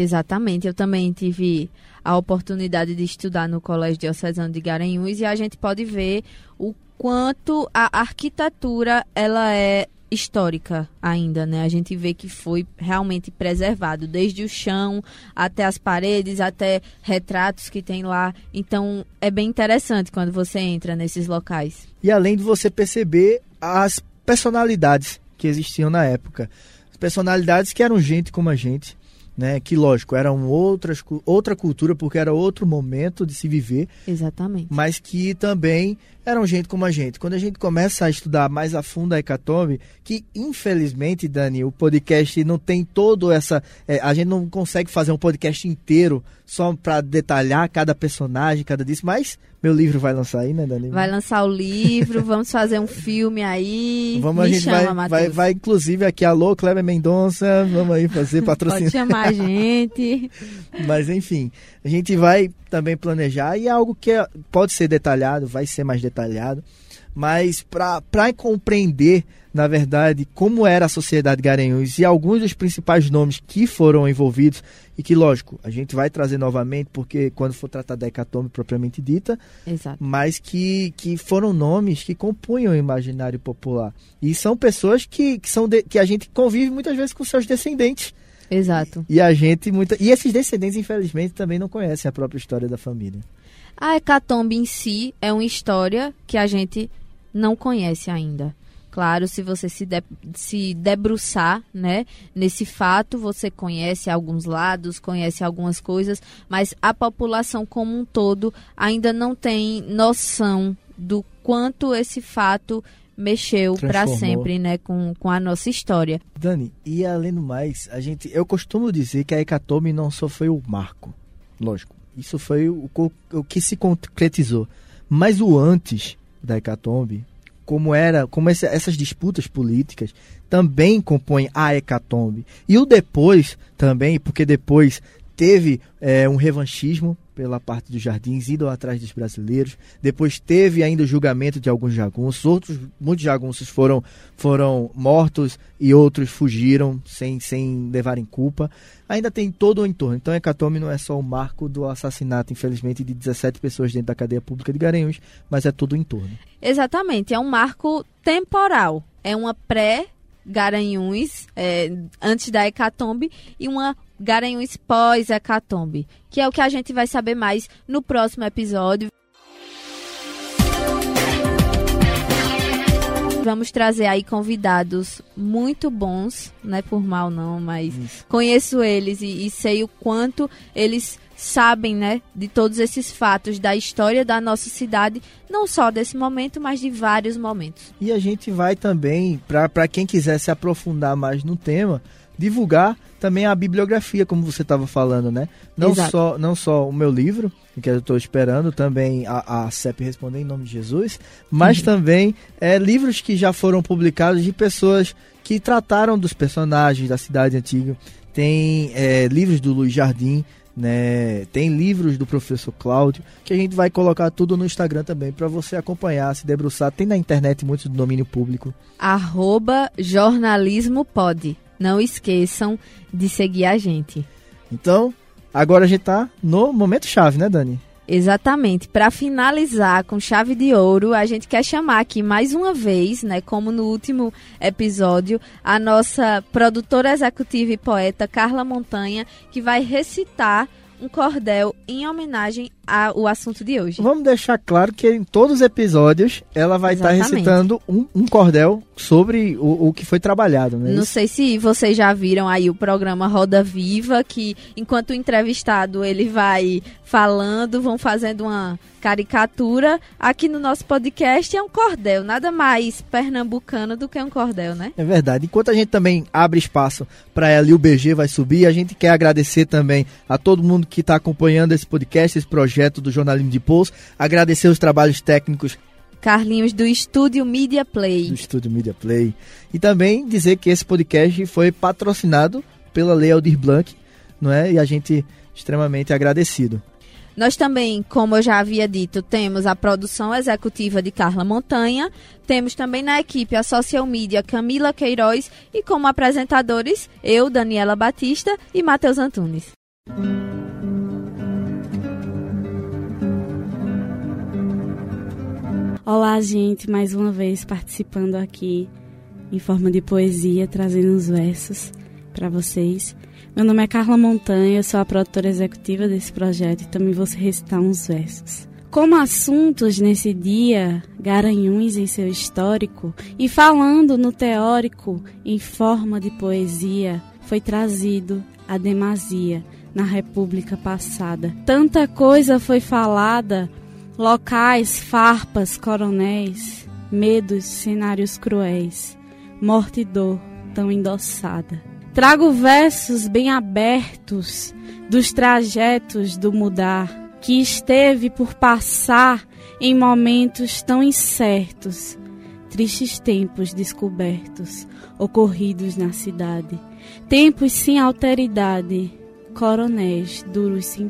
exatamente eu também tive a oportunidade de estudar no Colégio Diocesano de Garanhuns e a gente pode ver o quanto a arquitetura ela é histórica ainda, né? A gente vê que foi realmente preservado, desde o chão até as paredes, até retratos que tem lá. Então, é bem interessante quando você entra nesses locais. E além de você perceber as personalidades que existiam na época, as personalidades que eram gente como a gente, né? Que lógico, era um outras, outra cultura porque era outro momento de se viver. Exatamente. Mas que também eram gente como a gente. Quando a gente começa a estudar mais a fundo a Hecatombe, que infelizmente, Dani, o podcast não tem todo essa. É, a gente não consegue fazer um podcast inteiro só para detalhar cada personagem, cada disso, mas meu livro vai lançar aí, né, Dani? Vai lançar o livro, vamos fazer um filme aí. Vamos, Me a gente chama, vai, vai, vai, inclusive aqui, alô, Kleber Mendonça, vamos aí fazer patrocínio. Pode chamar a gente. mas enfim, a gente vai também planejar e é algo que é, pode ser detalhado, vai ser mais detalhado, mas para compreender, na verdade, como era a sociedade Garanhuns e alguns dos principais nomes que foram envolvidos e que, lógico, a gente vai trazer novamente, porque quando for tratar da hecatombe propriamente dita, Exato. mas que, que foram nomes que compunham o imaginário popular. E são pessoas que, que, são de, que a gente convive muitas vezes com seus descendentes. Exato. E a gente muita e esses descendentes infelizmente também não conhecem a própria história da família. A hecatombe em si é uma história que a gente não conhece ainda. Claro, se você se, de, se debruçar né, nesse fato, você conhece alguns lados, conhece algumas coisas, mas a população como um todo ainda não tem noção do quanto esse fato mexeu para sempre, né, com, com a nossa história. Dani, e além do mais, a gente, eu costumo dizer que a hecatombe não só foi o marco, lógico, isso foi o, o que se concretizou, mas o antes da hecatombe, como era, como essa, essas disputas políticas também compõem a hecatombe. E o depois também, porque depois teve é, um revanchismo pela parte dos jardins, indo atrás dos brasileiros. Depois teve ainda o julgamento de alguns jagunços. Outros, muitos jagunços foram, foram mortos e outros fugiram sem, sem levarem culpa. Ainda tem todo o entorno. Então, Hecatombe não é só o marco do assassinato, infelizmente, de 17 pessoas dentro da cadeia pública de Garanhuns, mas é todo o entorno. Exatamente. É um marco temporal. É uma pré Garanhuns é, antes da hecatombe e uma Garanhuns pós-hecatombe, que é o que a gente vai saber mais no próximo episódio. Vamos trazer aí convidados muito bons, não é por mal não, mas conheço eles e, e sei o quanto eles sabem, né, de todos esses fatos da história da nossa cidade, não só desse momento, mas de vários momentos. E a gente vai também, para quem quiser se aprofundar mais no tema, divulgar também a bibliografia, como você estava falando, né? Não só, não só o meu livro, que eu estou esperando, também a, a CEP responder em nome de Jesus, mas uhum. também é, livros que já foram publicados de pessoas que trataram dos personagens da cidade antiga. Tem é, livros do Luiz Jardim, né? Tem livros do professor Cláudio, que a gente vai colocar tudo no Instagram também para você acompanhar, se debruçar. Tem na internet muitos do domínio público. Arroba jornalismo pode. Não esqueçam de seguir a gente. Então, agora a gente tá no momento chave, né, Dani? Exatamente. Para finalizar com chave de ouro, a gente quer chamar aqui mais uma vez, né, como no último episódio, a nossa produtora executiva e poeta Carla Montanha, que vai recitar um cordel em homenagem ao assunto de hoje. Vamos deixar claro que em todos os episódios ela vai estar recitando um, um, cordel sobre o, o que foi trabalhado. Né? Não sei se vocês já viram aí o programa Roda Viva, que enquanto o entrevistado ele vai falando, vão fazendo uma caricatura. Aqui no nosso podcast é um cordel, nada mais pernambucano do que um cordel, né? É verdade. Enquanto a gente também abre espaço para ela e o BG vai subir, a gente quer agradecer também a todo mundo que está acompanhando esse podcast, esse projeto do Jornalismo de Pulso, agradecer os trabalhos técnicos Carlinhos do Estúdio Media Play. Do Estúdio Media Play. E também dizer que esse podcast foi patrocinado pela Lei Aldir Blanc, não é? E a gente extremamente agradecido. Nós também, como eu já havia dito, temos a produção executiva de Carla Montanha, temos também na equipe a social media Camila Queiroz e como apresentadores eu, Daniela Batista e Matheus Antunes. Olá, gente, mais uma vez participando aqui em forma de poesia, trazendo os versos para vocês. Meu nome é Carla Montanha, eu sou a produtora executiva desse projeto e também vou recitar uns versos. Como assuntos nesse dia, Garanhuns em seu histórico, e falando no teórico em forma de poesia, foi trazido a demasia na República passada. Tanta coisa foi falada, locais, farpas, coronéis, medos, cenários cruéis, morte e dor tão endossada. Trago versos bem abertos dos trajetos do mudar que esteve por passar em momentos tão incertos, tristes tempos descobertos, ocorridos na cidade, tempos sem alteridade, coronéis duros sem